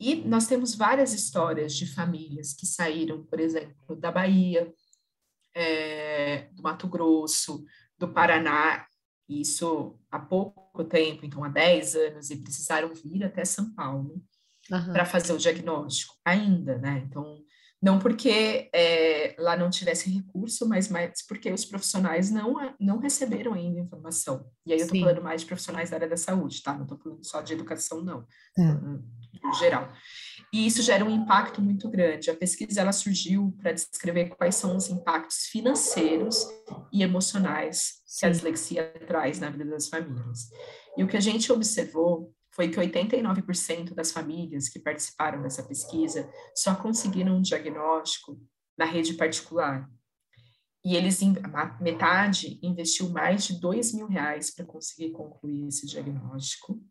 E nós temos várias histórias de famílias que saíram, por exemplo, da Bahia, é, do Mato Grosso, do Paraná, isso há pouco tempo, então há 10 anos, e precisaram vir até São Paulo uhum. para fazer o diagnóstico, ainda, né? Então, não porque é, lá não tivesse recurso, mas mais porque os profissionais não, não receberam ainda informação. E aí eu estou falando mais de profissionais da área da saúde, tá? Não estou falando só de educação, não. É. Em geral. E isso gera um impacto muito grande. A pesquisa ela surgiu para descrever quais são os impactos financeiros e emocionais Sim. que a dislexia traz na vida das famílias. E o que a gente observou foi que 89% das famílias que participaram dessa pesquisa só conseguiram um diagnóstico na rede particular. E eles, metade, investiu mais de dois mil reais para conseguir concluir esse diagnóstico.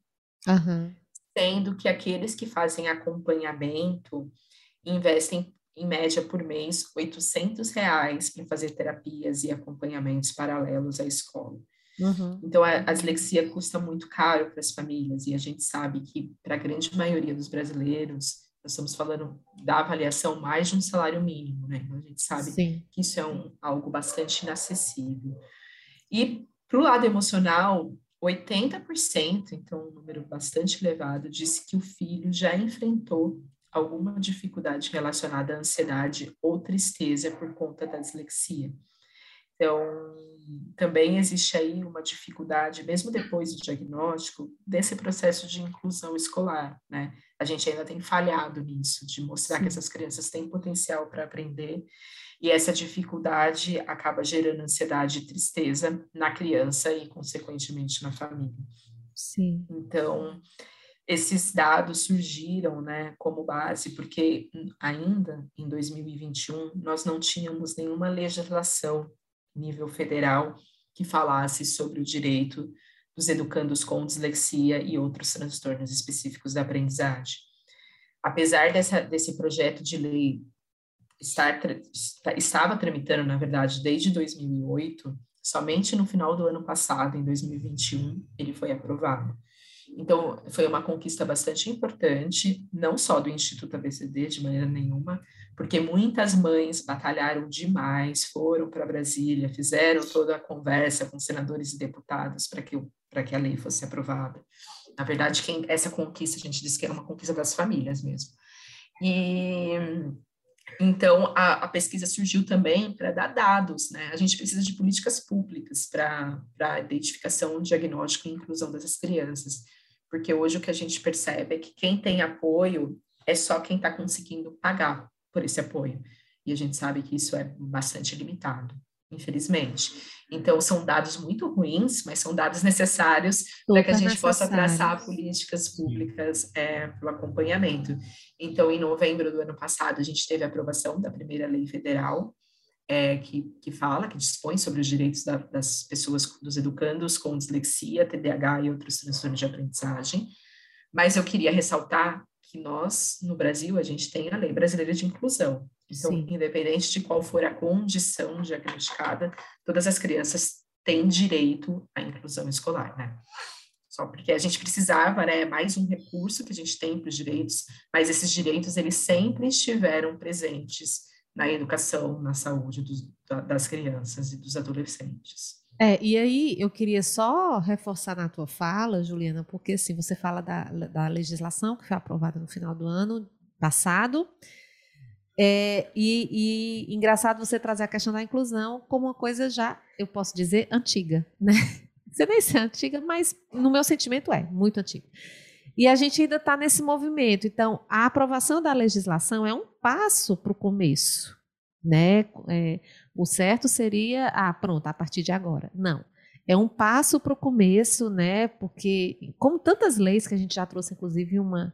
Uhum. Sendo que aqueles que fazem acompanhamento investem, em média, por mês, 800 reais para fazer terapias e acompanhamentos paralelos à escola. Uhum. Então, a, a, dislexia custa muito caro para as famílias, e a gente sabe que, para a grande maioria dos brasileiros, nós estamos falando da avaliação mais de um salário mínimo, né? Então, a gente sabe Sim. que isso é um, algo bastante inacessível. E, para o lado emocional, 80%, então um número bastante elevado, disse que o filho já enfrentou alguma dificuldade relacionada à ansiedade ou tristeza por conta da dislexia. Então, também existe aí uma dificuldade, mesmo depois do diagnóstico, desse processo de inclusão escolar, né? A gente ainda tem falhado nisso, de mostrar Sim. que essas crianças têm potencial para aprender, e essa dificuldade acaba gerando ansiedade e tristeza na criança e, consequentemente, na família. Sim. Então, esses dados surgiram né, como base, porque ainda em 2021 nós não tínhamos nenhuma legislação nível federal que falasse sobre o direito dos educandos com dislexia e outros transtornos específicos da aprendizagem. Apesar dessa, desse projeto de lei estar, estava tramitando, na verdade, desde 2008, somente no final do ano passado, em 2021, ele foi aprovado. Então, foi uma conquista bastante importante, não só do Instituto ABCD, de maneira nenhuma, porque muitas mães batalharam demais, foram para Brasília, fizeram toda a conversa com senadores e deputados para que, que a lei fosse aprovada. Na verdade, quem, essa conquista, a gente diz que é uma conquista das famílias mesmo. E então, a, a, pesquisa surgiu também para dar dados, né? A gente precisa de políticas públicas para a identificação, diagnóstico e inclusão dessas crianças porque hoje o que a gente percebe é que quem tem apoio é só quem está conseguindo pagar por esse apoio. E a gente sabe que isso é bastante limitado, infelizmente. Então, são dados muito ruins, mas são dados necessários para que a gente possa traçar políticas públicas é, para o acompanhamento. Então, em novembro do ano passado, a gente teve a aprovação da primeira lei federal é, que, que fala, que dispõe sobre os direitos da, das pessoas, dos educandos com dislexia, TDAH e outros transtornos de aprendizagem. Mas eu queria ressaltar que nós, no Brasil, a gente tem a Lei Brasileira de Inclusão. Então, Sim. independente de qual for a condição diagnosticada, todas as crianças têm direito à inclusão escolar, né? Só porque a gente precisava, né, mais um recurso que a gente tem para os direitos, mas esses direitos, eles sempre estiveram presentes na educação, na saúde dos, das crianças e dos adolescentes. É, e aí eu queria só reforçar na tua fala, Juliana, porque assim, você fala da, da legislação que foi aprovada no final do ano passado, é, e, e, engraçado você trazer a questão da inclusão como uma coisa já, eu posso dizer, antiga, né? (laughs) Você nem se é antiga, mas no meu sentimento é muito antiga. E a gente ainda está nesse movimento. Então, a aprovação da legislação é um passo para o começo. Né? É, o certo seria, ah, pronto, a partir de agora. Não. É um passo para o começo, né? Porque, como tantas leis que a gente já trouxe, inclusive, uma,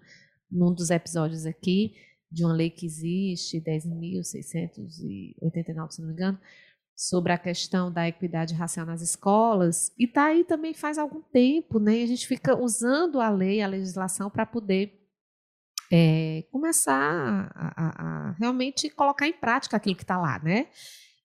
num dos episódios aqui, de uma lei que existe, 10.689, se não me engano, sobre a questão da equidade racial nas escolas, e está aí também faz algum tempo, né? A gente fica usando a lei, a legislação, para poder é, começar a, a, a, realmente colocar em prática aquilo que está lá, né?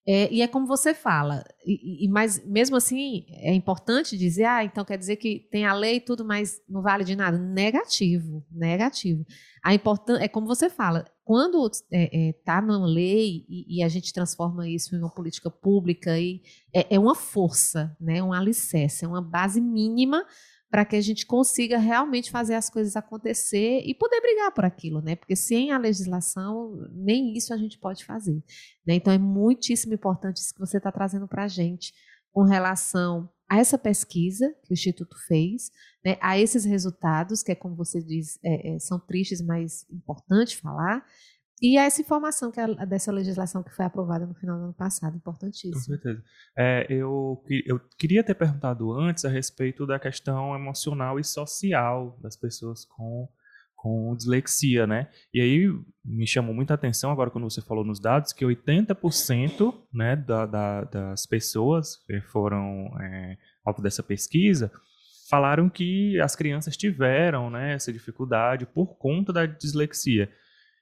É, e é como você fala, e, e, mas mesmo assim é importante dizer, ah, então quer dizer que tem a lei e tudo, mas não vale de nada. Negativo, negativo. A é como você fala, quando está é, é, tá numa lei e, e, a gente transforma isso em uma política pública, e, é, é uma força, né, um alicerce, é uma base mínima para que a gente consiga realmente fazer as coisas acontecer e poder brigar por aquilo, né? Porque sem a legislação, nem isso a gente pode fazer. Né? Então é muitíssimo importante isso que você está trazendo para a gente com relação a essa pesquisa que o Instituto fez, né, a esses resultados, que é como você diz, é, é, são tristes, mas importante falar, e a essa informação que é dessa legislação que foi aprovada no final do ano passado, importantíssimo. Com certeza. É, eu, eu queria ter perguntado antes a respeito da questão emocional e social das pessoas com, com dislexia, né? E aí me chamou muita atenção agora quando você falou nos dados que 80% né, da, da, das pessoas que foram é, alvo dessa pesquisa falaram que as crianças tiveram né, essa dificuldade por conta da dislexia.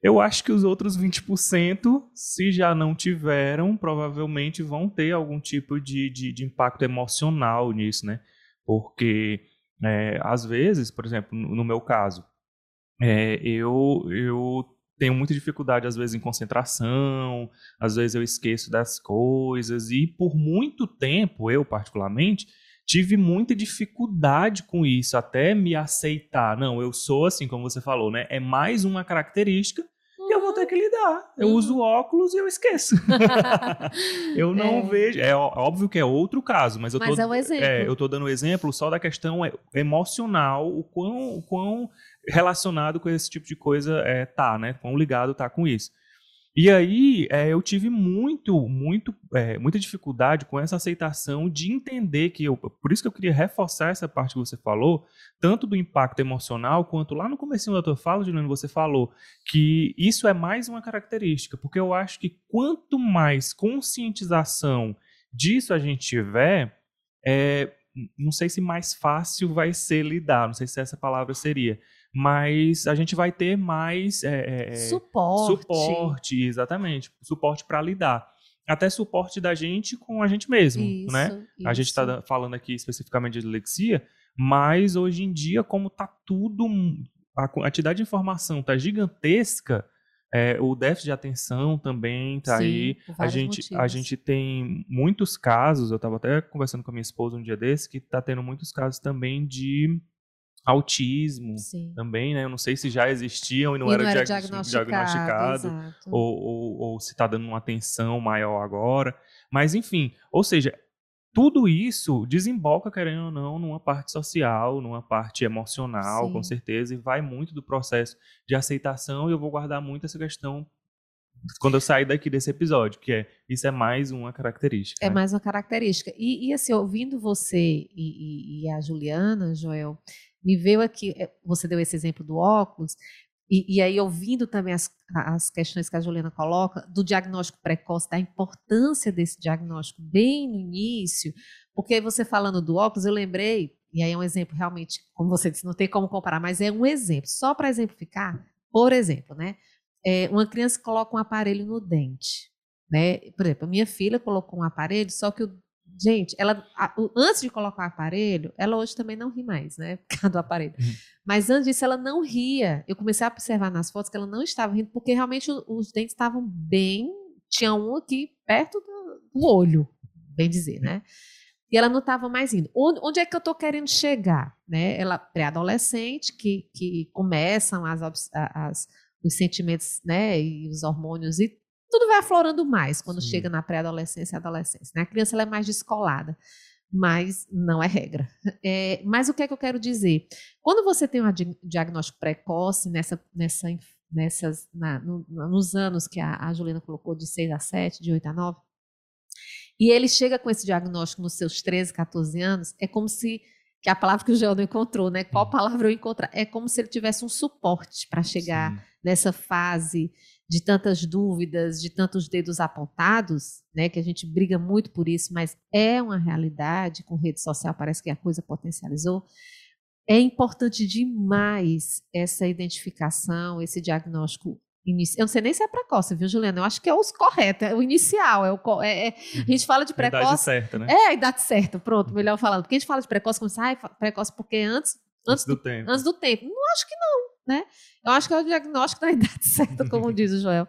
Eu acho que os outros 20%, se já não tiveram, provavelmente vão ter algum tipo de, de, de impacto emocional nisso, né? Porque, é, às vezes, por exemplo, no, meu caso, é, eu, eu tenho muita dificuldade, às vezes, em concentração, às vezes eu esqueço das coisas, e por muito tempo, eu particularmente, tive muita dificuldade com isso, até me aceitar. Não, eu sou assim, como você falou, né? É mais uma característica uhum. e eu vou ter que lidar. Eu uhum. uso óculos e eu esqueço. (laughs) eu não é. vejo. É óbvio que é outro caso, mas eu mas tô. É um exemplo. É, eu tô dando exemplo só da questão é, emocional, o quão, o quão relacionado com esse tipo de coisa é, tá, né? Quão ligado tá com isso. E aí é, eu tive muito, muito, é, muita dificuldade com essa aceitação de entender que eu, por isso que eu queria reforçar essa parte que você falou, tanto do impacto emocional quanto lá no começo da tua fala, Juliano, você falou que isso é mais uma característica, porque eu acho que quanto mais conscientização disso a gente tiver, é, não sei se mais fácil vai ser lidar, não sei se essa palavra seria, mas a gente vai ter mais é, suporte. Suporte, exatamente. Suporte para lidar. Até suporte da gente com a gente mesmo, isso, né? Isso. A gente está falando aqui especificamente de dislexia, mas hoje em dia, como tá tudo, a quantidade de informação tá gigantesca, é, o déficit de atenção também tá Sim, aí. A gente, a gente tem muitos casos, eu estava até conversando com a minha esposa um dia desse, que tá tendo muitos casos também de autismo Sim. também, né? Eu não sei se já existiam e não, e era, não era diagnosticado, diagnosticado ou, ou, ou, se está dando uma atenção maior agora. Mas, enfim, ou seja, tudo isso desemboca, querendo ou não, numa parte social, numa parte emocional, Sim. com certeza, e vai muito do processo de aceitação, e eu vou guardar muito essa questão quando eu sair daqui desse episódio, que é isso é mais uma característica. É né? mais uma característica. E, e, assim, ouvindo você e, e, e a Juliana, Joel, me veio aqui, eh, você deu esse exemplo do óculos, e, e, aí ouvindo também as, as questões que a Juliana coloca, do diagnóstico precoce, da importância desse diagnóstico bem no início, porque você falando do óculos, eu lembrei, e aí é um exemplo realmente, como você disse, não tem como comparar, mas é um exemplo, só para exemplificar, por exemplo, né? É, uma criança coloca um aparelho no dente, né? Por exemplo, a minha filha colocou um aparelho, só que o Gente, ela antes de colocar o aparelho, ela hoje também não ri mais, né? (laughs) Por causa do aparelho. Uhum. Mas antes disso, ela não ria. Eu comecei a observar nas fotos que ela não estava rindo, porque realmente os, os dentes estavam bem. Tinha um aqui perto do, do olho, bem dizer, né? E ela não estava mais indo. Onde, onde, é que eu estou querendo chegar? Né? Ela pré-adolescente, que, que começam as, as, os sentimentos né, e os hormônios e tudo vai aflorando mais quando Sim. chega na pré-adolescência e adolescência. Né? A criança ela é mais descolada, mas não é regra. (laughs) É, mas o que é que eu quero dizer? Quando você tem um diagnóstico precoce nessa, nessa, nessas, na, no, nos anos que a, a Juliana colocou, de 6 a 7, de 8 a 9, e ele chega com esse diagnóstico nos seus 13, 14 anos, é como se que é a palavra que o Geldo encontrou, né? Qual palavra eu encontrar? É como se ele tivesse um suporte para chegar Sim. nessa fase de tantas dúvidas, de tantos dedos apontados, né, que a gente briga muito por isso, mas é uma realidade, com rede social parece que a coisa potencializou. É importante demais essa identificação, esse diagnóstico Eu não sei nem se é precoce, viu, Juliana? Eu acho que é o correto, é o inicial. É o, é, é, a gente fala de precoce. A idade certa, né? É, a idade certa, pronto, melhor falando. Porque a gente fala de precoce, como sai precoce porque antes, antes, antes do, do, tempo. Antes do tempo. Não acho que não, né? Eu acho que é o diagnóstico da (laughs) idade certa, como diz o Joel.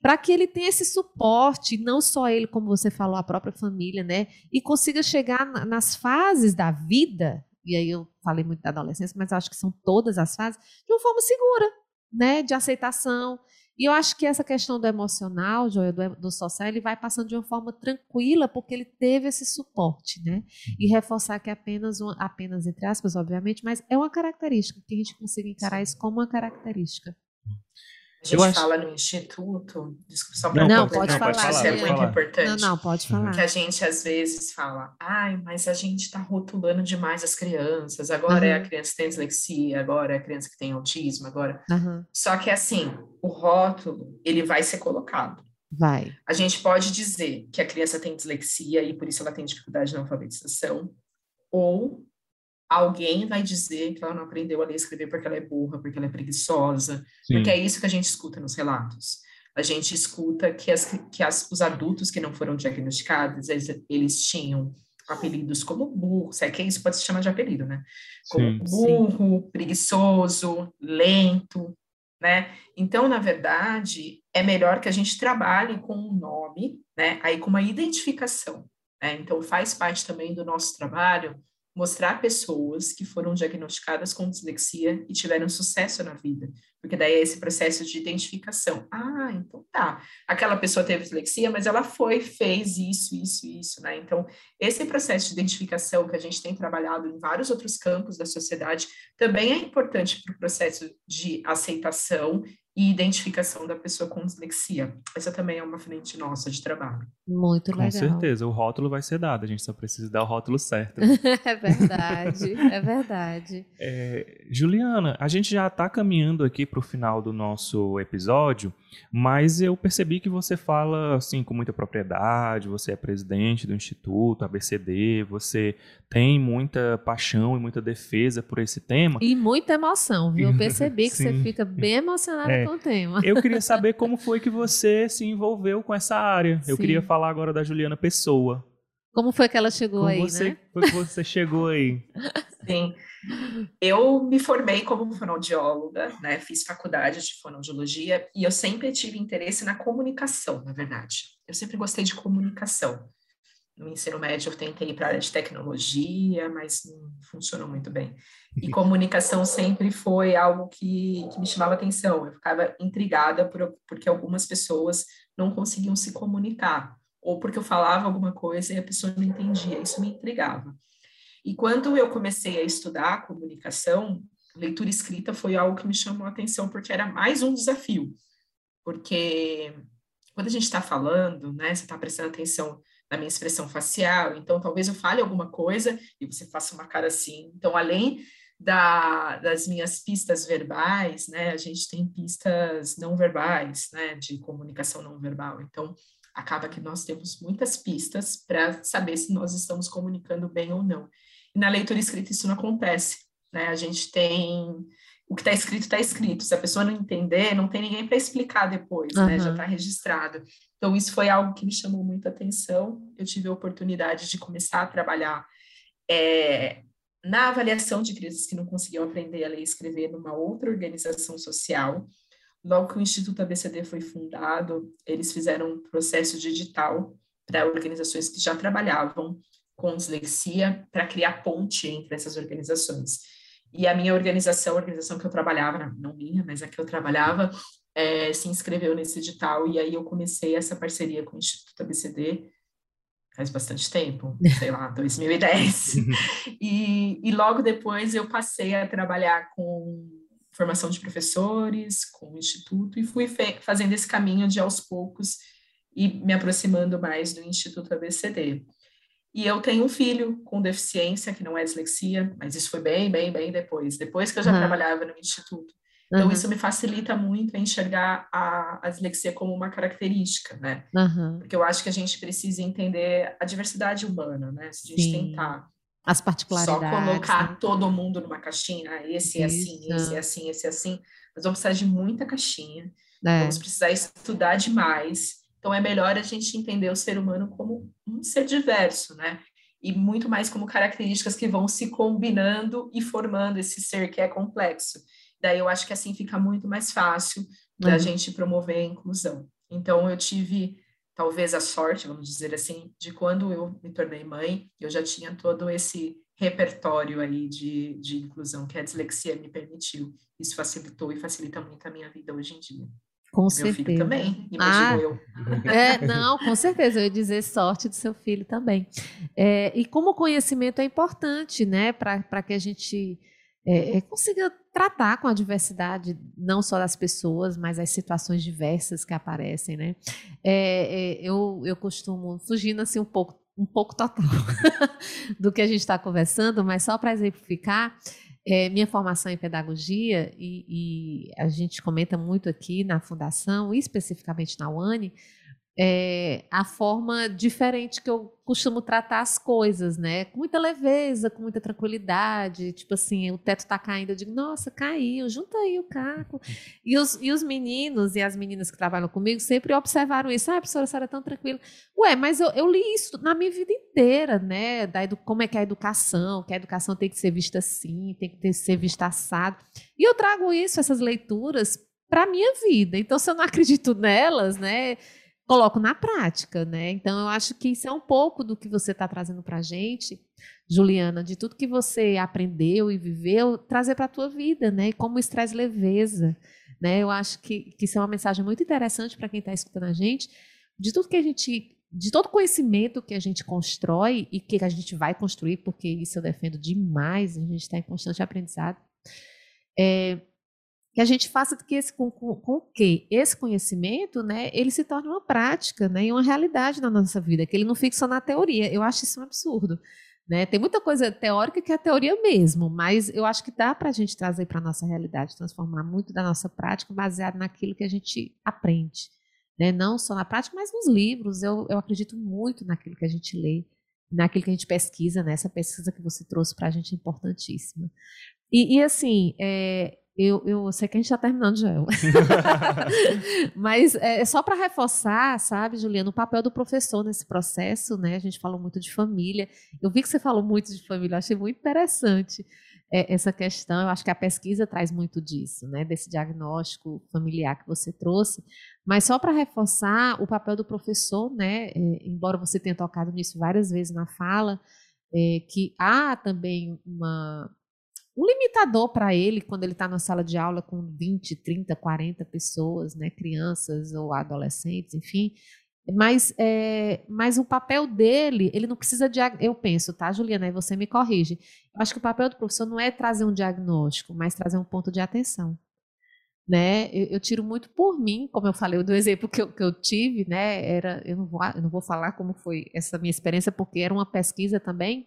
Para que ele tenha esse suporte, não só ele, como você falou, a própria família, né? E consiga chegar nas fases da vida, e aí eu falei muito da adolescência, mas acho que são todas as fases, de uma forma segura, né? De aceitação, e eu acho que essa questão do emocional, Joel, do, do social, ele vai passando de uma forma tranquila, porque ele teve esse suporte, né? E uhum. reforçar que é apenas, um, apenas entre aspas, obviamente, mas é uma característica, que a gente consiga encarar isso como uma característica. A gente acho... fala no Instituto, desculpa só para não, pode, não, falar, pode falar, é muito falar. importante. Não, não, pode falar. Que a gente às vezes fala, ai, mas a gente está rotulando demais as crianças, agora uhum. é a criança que tem dislexia, agora é a criança que tem autismo, agora. Uhum. Só que assim, o rótulo, ele vai ser colocado. Vai. A gente pode dizer que a criança tem dislexia e por isso ela tem dificuldade na alfabetização, ou alguém vai dizer que ela não aprendeu a ler e escrever porque ela é burra, porque ela é preguiçosa, Sim. porque é isso que a gente escuta nos relatos. A gente escuta que, as, que as, os adultos que não foram diagnosticados, eles, eles tinham apelidos como burro, se é que isso pode se chamar de apelido, né? Como sim, burro, sim. preguiçoso, lento, né? Então, na verdade, é melhor que a gente trabalhe com um nome, né? Aí com uma identificação, né? Então, faz parte também do nosso trabalho mostrar pessoas que foram diagnosticadas com dislexia e tiveram sucesso na vida, porque daí é esse processo de identificação. Ah, então tá. Aquela pessoa teve dislexia, mas ela foi, fez isso, isso, isso, né? Então, esse processo de identificação que a gente tem trabalhado em vários outros campos da sociedade também é importante para o processo de aceitação e identificação da pessoa com dislexia. Essa também é uma frente nossa de trabalho. Muito legal. Com certeza, o rótulo vai ser dado, a gente só precisa dar o rótulo certo. (laughs) é verdade, é verdade. É, Juliana, a gente já está caminhando aqui para o final do nosso episódio, mas eu percebi que você fala assim com muita propriedade, você é presidente do Instituto ABCD, você tem muita paixão e muita defesa por esse tema. E muita emoção, viu? Eu (laughs) percebi que você fica bem emocionada é, com o tema. Eu queria saber como foi que você se envolveu com essa área. Sim. Eu queria falar agora da Juliana Pessoa. Como foi que ela chegou como aí, você, né? Como você chegou aí? (laughs) Sim. Eu me formei como fonoaudióloga, né? Fiz faculdade de fonoaudiologia e eu sempre tive interesse na comunicação, na verdade. Eu sempre gostei de comunicação. No ensino médio eu tentei ir para a área de tecnologia, mas não funcionou muito bem. E comunicação sempre foi algo que, que me chamava atenção. Eu ficava intrigada por, porque algumas pessoas não conseguiam se comunicar, ou porque eu falava alguma coisa e a pessoa não entendia. Isso me intrigava. E quando eu comecei a estudar comunicação, leitura escrita foi algo que me chamou a atenção, porque era mais um desafio. Porque quando a gente está falando, né, você está prestando atenção na minha expressão facial, então talvez eu fale alguma coisa e você faça uma cara assim. Então, além da, das minhas pistas verbais, né, a gente tem pistas não verbais, né, de comunicação não verbal. Então, acaba que nós temos muitas pistas para saber se nós estamos comunicando bem ou não. E na leitura escrita isso não acontece, né? A gente tem o que está escrito está escrito. Se a pessoa não entender, não tem ninguém para explicar depois, uhum. né? Já está registrado. Então isso foi algo que me chamou muita atenção. Eu tive a oportunidade de começar a trabalhar é, na avaliação de crianças que não conseguiam aprender a ler e escrever numa outra organização social. Logo que o Instituto ABCD foi fundado, eles fizeram um processo digital para organizações que já trabalhavam com dislexia para criar ponte entre essas organizações. E a minha organização, a organização que eu trabalhava, não minha, mas a que eu trabalhava, é, se inscreveu nesse edital e aí eu comecei essa parceria com o Instituto ABCD faz bastante tempo, sei lá, (laughs) 2010. (laughs) e, e logo depois eu passei a trabalhar com formação de professores, com o Instituto, e fui fazendo esse caminho de aos poucos e me aproximando mais do Instituto ABCD. E eu tenho um filho com deficiência, que não é dislexia, mas isso foi bem, bem, bem depois, depois que eu já uhum. trabalhava no instituto. Então, uhum. isso me facilita muito a enxergar a, a dislexia como uma característica, né? Uhum. Porque eu acho que a gente precisa entender a diversidade humana, né? Se a gente Sim. tentar as particularidades. Só colocar né? todo mundo numa caixinha, ah, esse é assim, esse é assim, esse é assim. Nós vamos precisar de muita caixinha, É. Vamos precisar estudar demais. Então é melhor a gente entender o ser humano como um ser diverso, né? E muito mais como características que vão se combinando e formando esse ser que é complexo. Daí eu acho que assim fica muito mais fácil da uhum. gente promover a inclusão. Então eu tive talvez a sorte, vamos dizer assim, de quando eu me tornei mãe, eu já tinha todo esse repertório aí de, de inclusão que a dislexia me permitiu. Isso facilitou e facilita muito a minha vida hoje em dia. Com Meu certeza. filho também, imagino ah, eu. É, não, com certeza, eu ia dizer sorte do seu filho também. É, e como o conhecimento é importante, né, para que a gente é, é, consiga tratar com a diversidade, não só das pessoas, mas as situações diversas que aparecem, né? É, é eu, eu costumo, fugindo assim um pouco, um pouco total (laughs) do que a gente está conversando, mas só para exemplificar, é, minha formação em pedagogia, e, e, a gente comenta muito aqui na Fundação, especificamente na UANI, é, a forma diferente que eu costumo tratar as coisas, né? Com muita leveza, com muita tranquilidade. Tipo assim, o teto tá caindo, eu digo, nossa, caiu, junta aí o caco. (laughs) E os, e os meninos e as meninas que trabalham comigo sempre observaram isso. Ah, professora, a senhora é tão tranquila. Ué, mas eu, eu li isso na minha vida inteira, né? Da edu, como é que é a educação, que a educação tem que ser vista assim, tem que ter, ser vista assado. E eu trago isso, essas leituras, para a minha vida. Então, se eu não acredito nelas, né? Coloco na prática, né? Então, eu acho que isso é um pouco do que você está trazendo para a gente, Juliana, de tudo que você aprendeu e viveu, trazer para a tua vida, né? E como isso traz leveza, né? Eu acho que, que isso é uma mensagem muito interessante para quem está escutando a gente, de tudo que a gente, de todo conhecimento que a gente constrói e que a gente vai construir, porque isso eu defendo demais, a gente está em constante aprendizado. É, que a gente faça que esse, com, com, que esse conhecimento, né, ele se torne uma prática, né, e uma realidade na nossa vida, que ele não fique só na teoria. Eu acho isso um absurdo. Né? Tem muita coisa teórica que é teoria mesmo, mas eu acho que dá para a gente trazer para a nossa realidade, transformar muito da nossa prática baseado naquilo que a gente aprende. Né? Não só na prática, mas nos livros. Eu, eu acredito muito naquilo que a gente lê, naquilo que a gente pesquisa, né? pesquisa que você trouxe para a gente é importantíssima. E, e assim, é, eu, eu sei que a gente está terminando já. (laughs) Mas é, é só para reforçar, sabe, Juliana, o papel do professor nesse processo, né? A gente falou muito de família. Eu vi que você falou muito de família, eu achei muito interessante é, essa questão. Eu acho que a pesquisa traz muito disso, né? Desse diagnóstico familiar que você trouxe. Mas só para reforçar o papel do professor, né? É, embora você tenha tocado nisso várias vezes na fala, é, que há também uma um limitador para ele quando ele está na sala de aula com 20, 30, 40 pessoas, né, crianças ou adolescentes, enfim. Mas, é, mas o papel dele, ele não precisa de. Eu penso, tá, Juliana? Aí você me corrige. Eu acho que o papel do professor não é trazer um diagnóstico, mas trazer um ponto de atenção. Né? Eu, eu tiro muito por mim, como eu falei, do exemplo que eu, que eu tive, né? Era, eu não, vou, eu não vou falar como foi essa minha experiência, porque era uma pesquisa também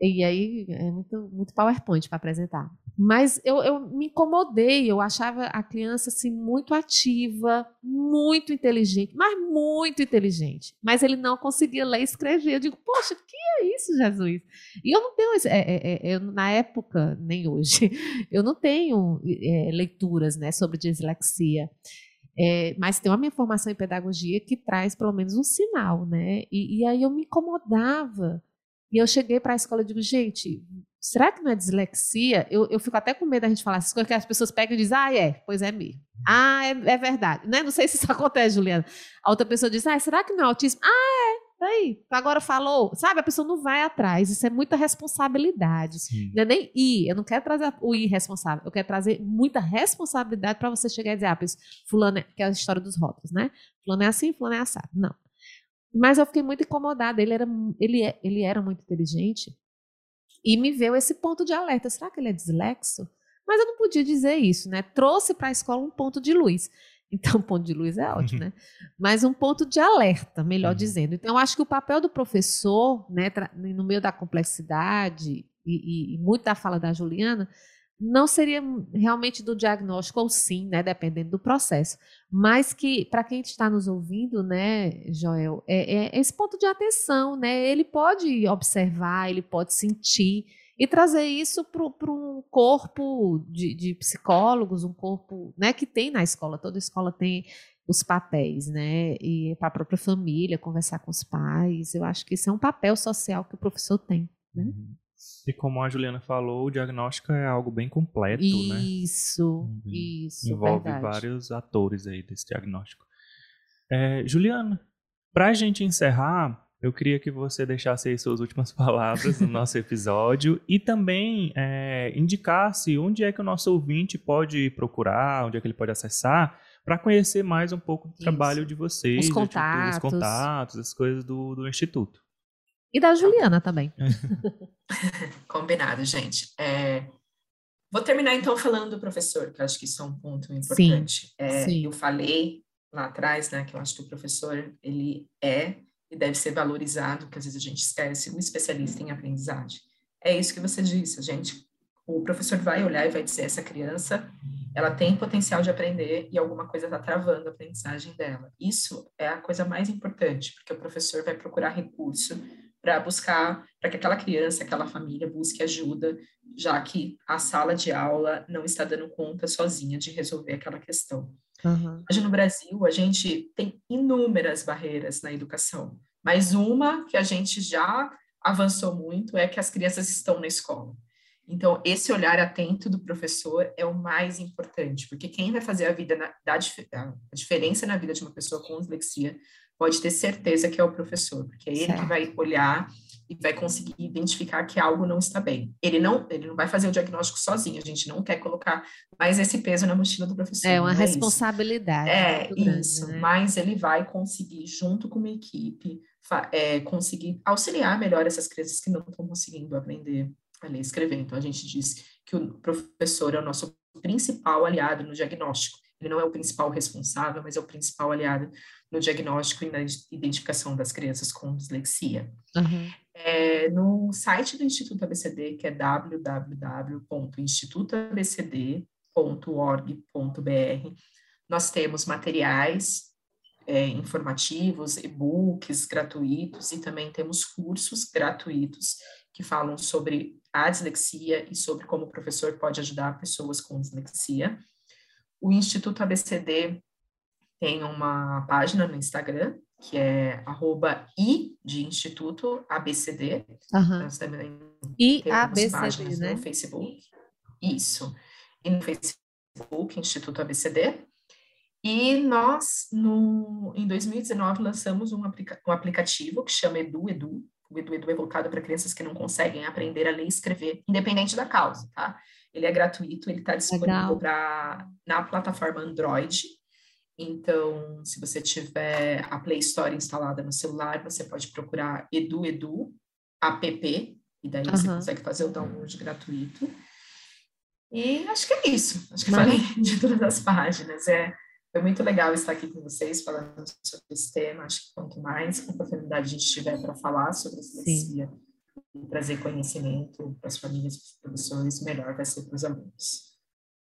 e aí é muito, muito PowerPoint para apresentar. Mas eu, eu me incomodei, eu achava a criança assim muito ativa, muito inteligente, mas muito inteligente. Mas ele não conseguia ler e escrever. Eu digo, poxa, que é isso, Jesus? E eu não tenho, é, é, é, na época, nem hoje, (laughs) eu não tenho é, leituras né, sobre dislexia. É, mas tem uma minha formação em pedagogia que traz pelo menos um sinal, né? E, e aí eu me incomodava e eu cheguei para a escola e digo, gente, será que não é dislexia? Eu, eu fico até com medo da gente falar essas coisas que as pessoas pegam e dizem, ah, é, pois é mesmo. Ah, é, é verdade. Né? Não sei se isso (laughs) acontece, Juliana. A outra pessoa diz, ah, será que não é autismo? Ah, é. Aí, agora falou, sabe? A pessoa não vai atrás, isso é muita responsabilidade. Não é nem ir, eu não quero trazer o irresponsável, eu quero trazer muita responsabilidade para você chegar e dizer, ah, fulano, é, que é a história dos rótulos, né? Fulano é assim, fulano é assado. Não. Mas eu fiquei muito incomodada. Ele era, ele, é, ele era muito inteligente e me veio esse ponto de alerta. Será que ele é dislexo? Mas eu não podia dizer isso, né? Trouxe para a escola um ponto de luz. (laughs) Então, ponto de luz é ótimo, né? Mas um ponto de alerta, melhor uhum. dizendo. Então, eu acho que o papel do professor, né, no meio da complexidade e, e, e muito da fala da Juliana, não seria realmente do diagnóstico ou sim, né, dependendo do processo, mas que para quem está nos ouvindo, né, Joel, é, é, esse ponto de atenção, né, ele pode observar, ele pode sentir e trazer isso para um corpo de, de, psicólogos, um corpo né, que tem na escola. Toda escola tem os papéis, né? E para a própria família, conversar com os pais. Eu acho que isso é um papel social que o professor tem. Né? Uhum. E como a Juliana falou, o diagnóstico é algo bem completo, isso, né? Isso, isso. Envolve verdade. vários atores aí desse diagnóstico. É, Juliana, para a gente encerrar, eu queria que você deixasse aí suas últimas (laughs) palavras no nosso episódio e também é, indicasse onde é que o nosso ouvinte pode procurar, onde é que ele pode acessar para conhecer mais um pouco do Isso. trabalho de vocês, os contatos, os contatos, as coisas do, do Instituto. E da Juliana também. (laughs) (laughs) Combinado, gente. É, vou terminar então falando do professor, que eu acho que isso é um ponto importante. Sim, é, sim. Eu falei lá atrás, né, que eu acho que o professor ele é e deve ser valorizado, que às vezes a gente esquece, um especialista em aprendizagem. É isso que você disse, gente. O professor vai olhar e vai dizer essa criança, ela tem potencial de aprender e alguma coisa está travando a aprendizagem dela. Isso é a coisa mais importante, porque o professor vai procurar recurso para buscar, para que aquela criança, aquela família busque ajuda, já que a sala de aula não está dando conta sozinha de resolver aquela questão. Uhum. Hoje no Brasil, a gente tem inúmeras barreiras na educação, mas uma que a gente já avançou muito é que as crianças estão na escola. Então, esse olhar atento do professor é o mais importante, porque quem vai fazer a vida na, da, a diferença na vida de uma pessoa com dislexia pode ter certeza que é o professor, porque é ele certo. que vai olhar e vai conseguir identificar que algo não está bem. Ele não, ele não vai fazer o diagnóstico sozinho, a gente não quer colocar mais esse peso na mochila do professor. É uma é responsabilidade. É, isso, grande, né? mas ele vai conseguir, junto com uma equipe, é, conseguir auxiliar melhor essas crianças que não estão conseguindo aprender a ler e escrever. Então, a gente diz que o professor é o nosso principal aliado no diagnóstico. Ele não é o principal responsável, mas é o principal aliado no diagnóstico e na identificação das crianças com dislexia. Uhum. É, no site do Instituto ABCD, que é www.institutoabcd.org.br, nós temos materiais é, informativos, e-books gratuitos e também temos cursos gratuitos que falam sobre a dislexia e sobre como o professor pode ajudar pessoas com dislexia. O Instituto ABCD tem uma página no Instagram, que é arroba i de Instituto ABCD. Uhum. Nós também I temos páginas né? no Facebook. Isso. E no Facebook, Instituto ABCD. E nós, no, em 2019, lançamos um, aplica um aplicativo que chama Edu Edu. O Edu Edu é voltado para crianças que não conseguem aprender a ler e escrever, independente da causa, tá? Ele é gratuito, ele está disponível pra, na plataforma Android. Então, se você tiver a Play Store instalada no celular, você pode procurar Edu Edu app, e daí uhum. você consegue fazer o download gratuito. E acho que é isso. Acho que Mas... falei (laughs) de todas as páginas. É, foi muito legal estar aqui com vocês falando sobre esse tema. Acho que quanto mais oportunidade a gente tiver para falar sobre a dislexia, trazer conhecimento para as famílias e os professores, melhor vai ser para os alunos.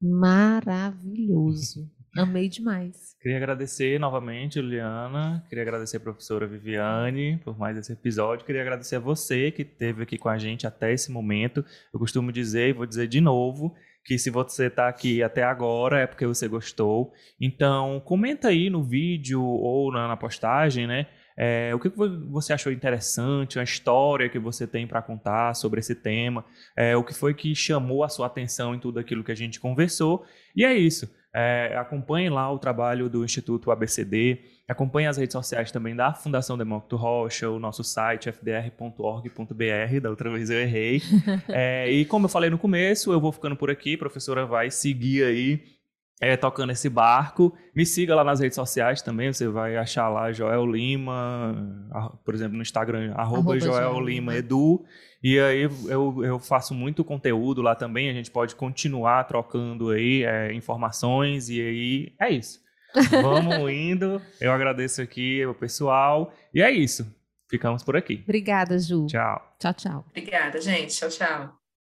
Maravilhoso. Amei demais. Queria agradecer novamente, Juliana. Queria agradecer a professora Viviane por mais esse episódio. Queria agradecer a você que esteve aqui com a gente até esse momento. Eu costumo dizer, e vou dizer de novo, que se você está aqui até agora é porque você gostou. Então, comenta aí no vídeo ou na, na postagem, né? É, o que você achou interessante, a história que você tem para contar sobre esse tema, é, o que foi que chamou a sua atenção em tudo aquilo que a gente conversou. E é isso. É, acompanhe lá o trabalho do Instituto ABCD, acompanhe as redes sociais também da Fundação Demócrito Rocha, o nosso site fdr.org.br, da outra vez eu errei. (laughs) É, e como eu falei no começo, eu vou ficando por aqui, a professora vai seguir aí é, tocando esse barco. Me siga lá nas redes sociais também, você vai achar lá Joel Lima, por exemplo, no Instagram, arroba, arroba Joel, Joel Lima Edu. E aí eu, eu faço muito conteúdo lá também, a gente pode continuar trocando aí é, informações e aí é isso. (laughs) Vamos indo. Eu agradeço aqui o pessoal. E é isso. Ficamos por aqui. Obrigada, Ju. Tchau. Tchau, tchau. Obrigada, gente. Tchau, tchau.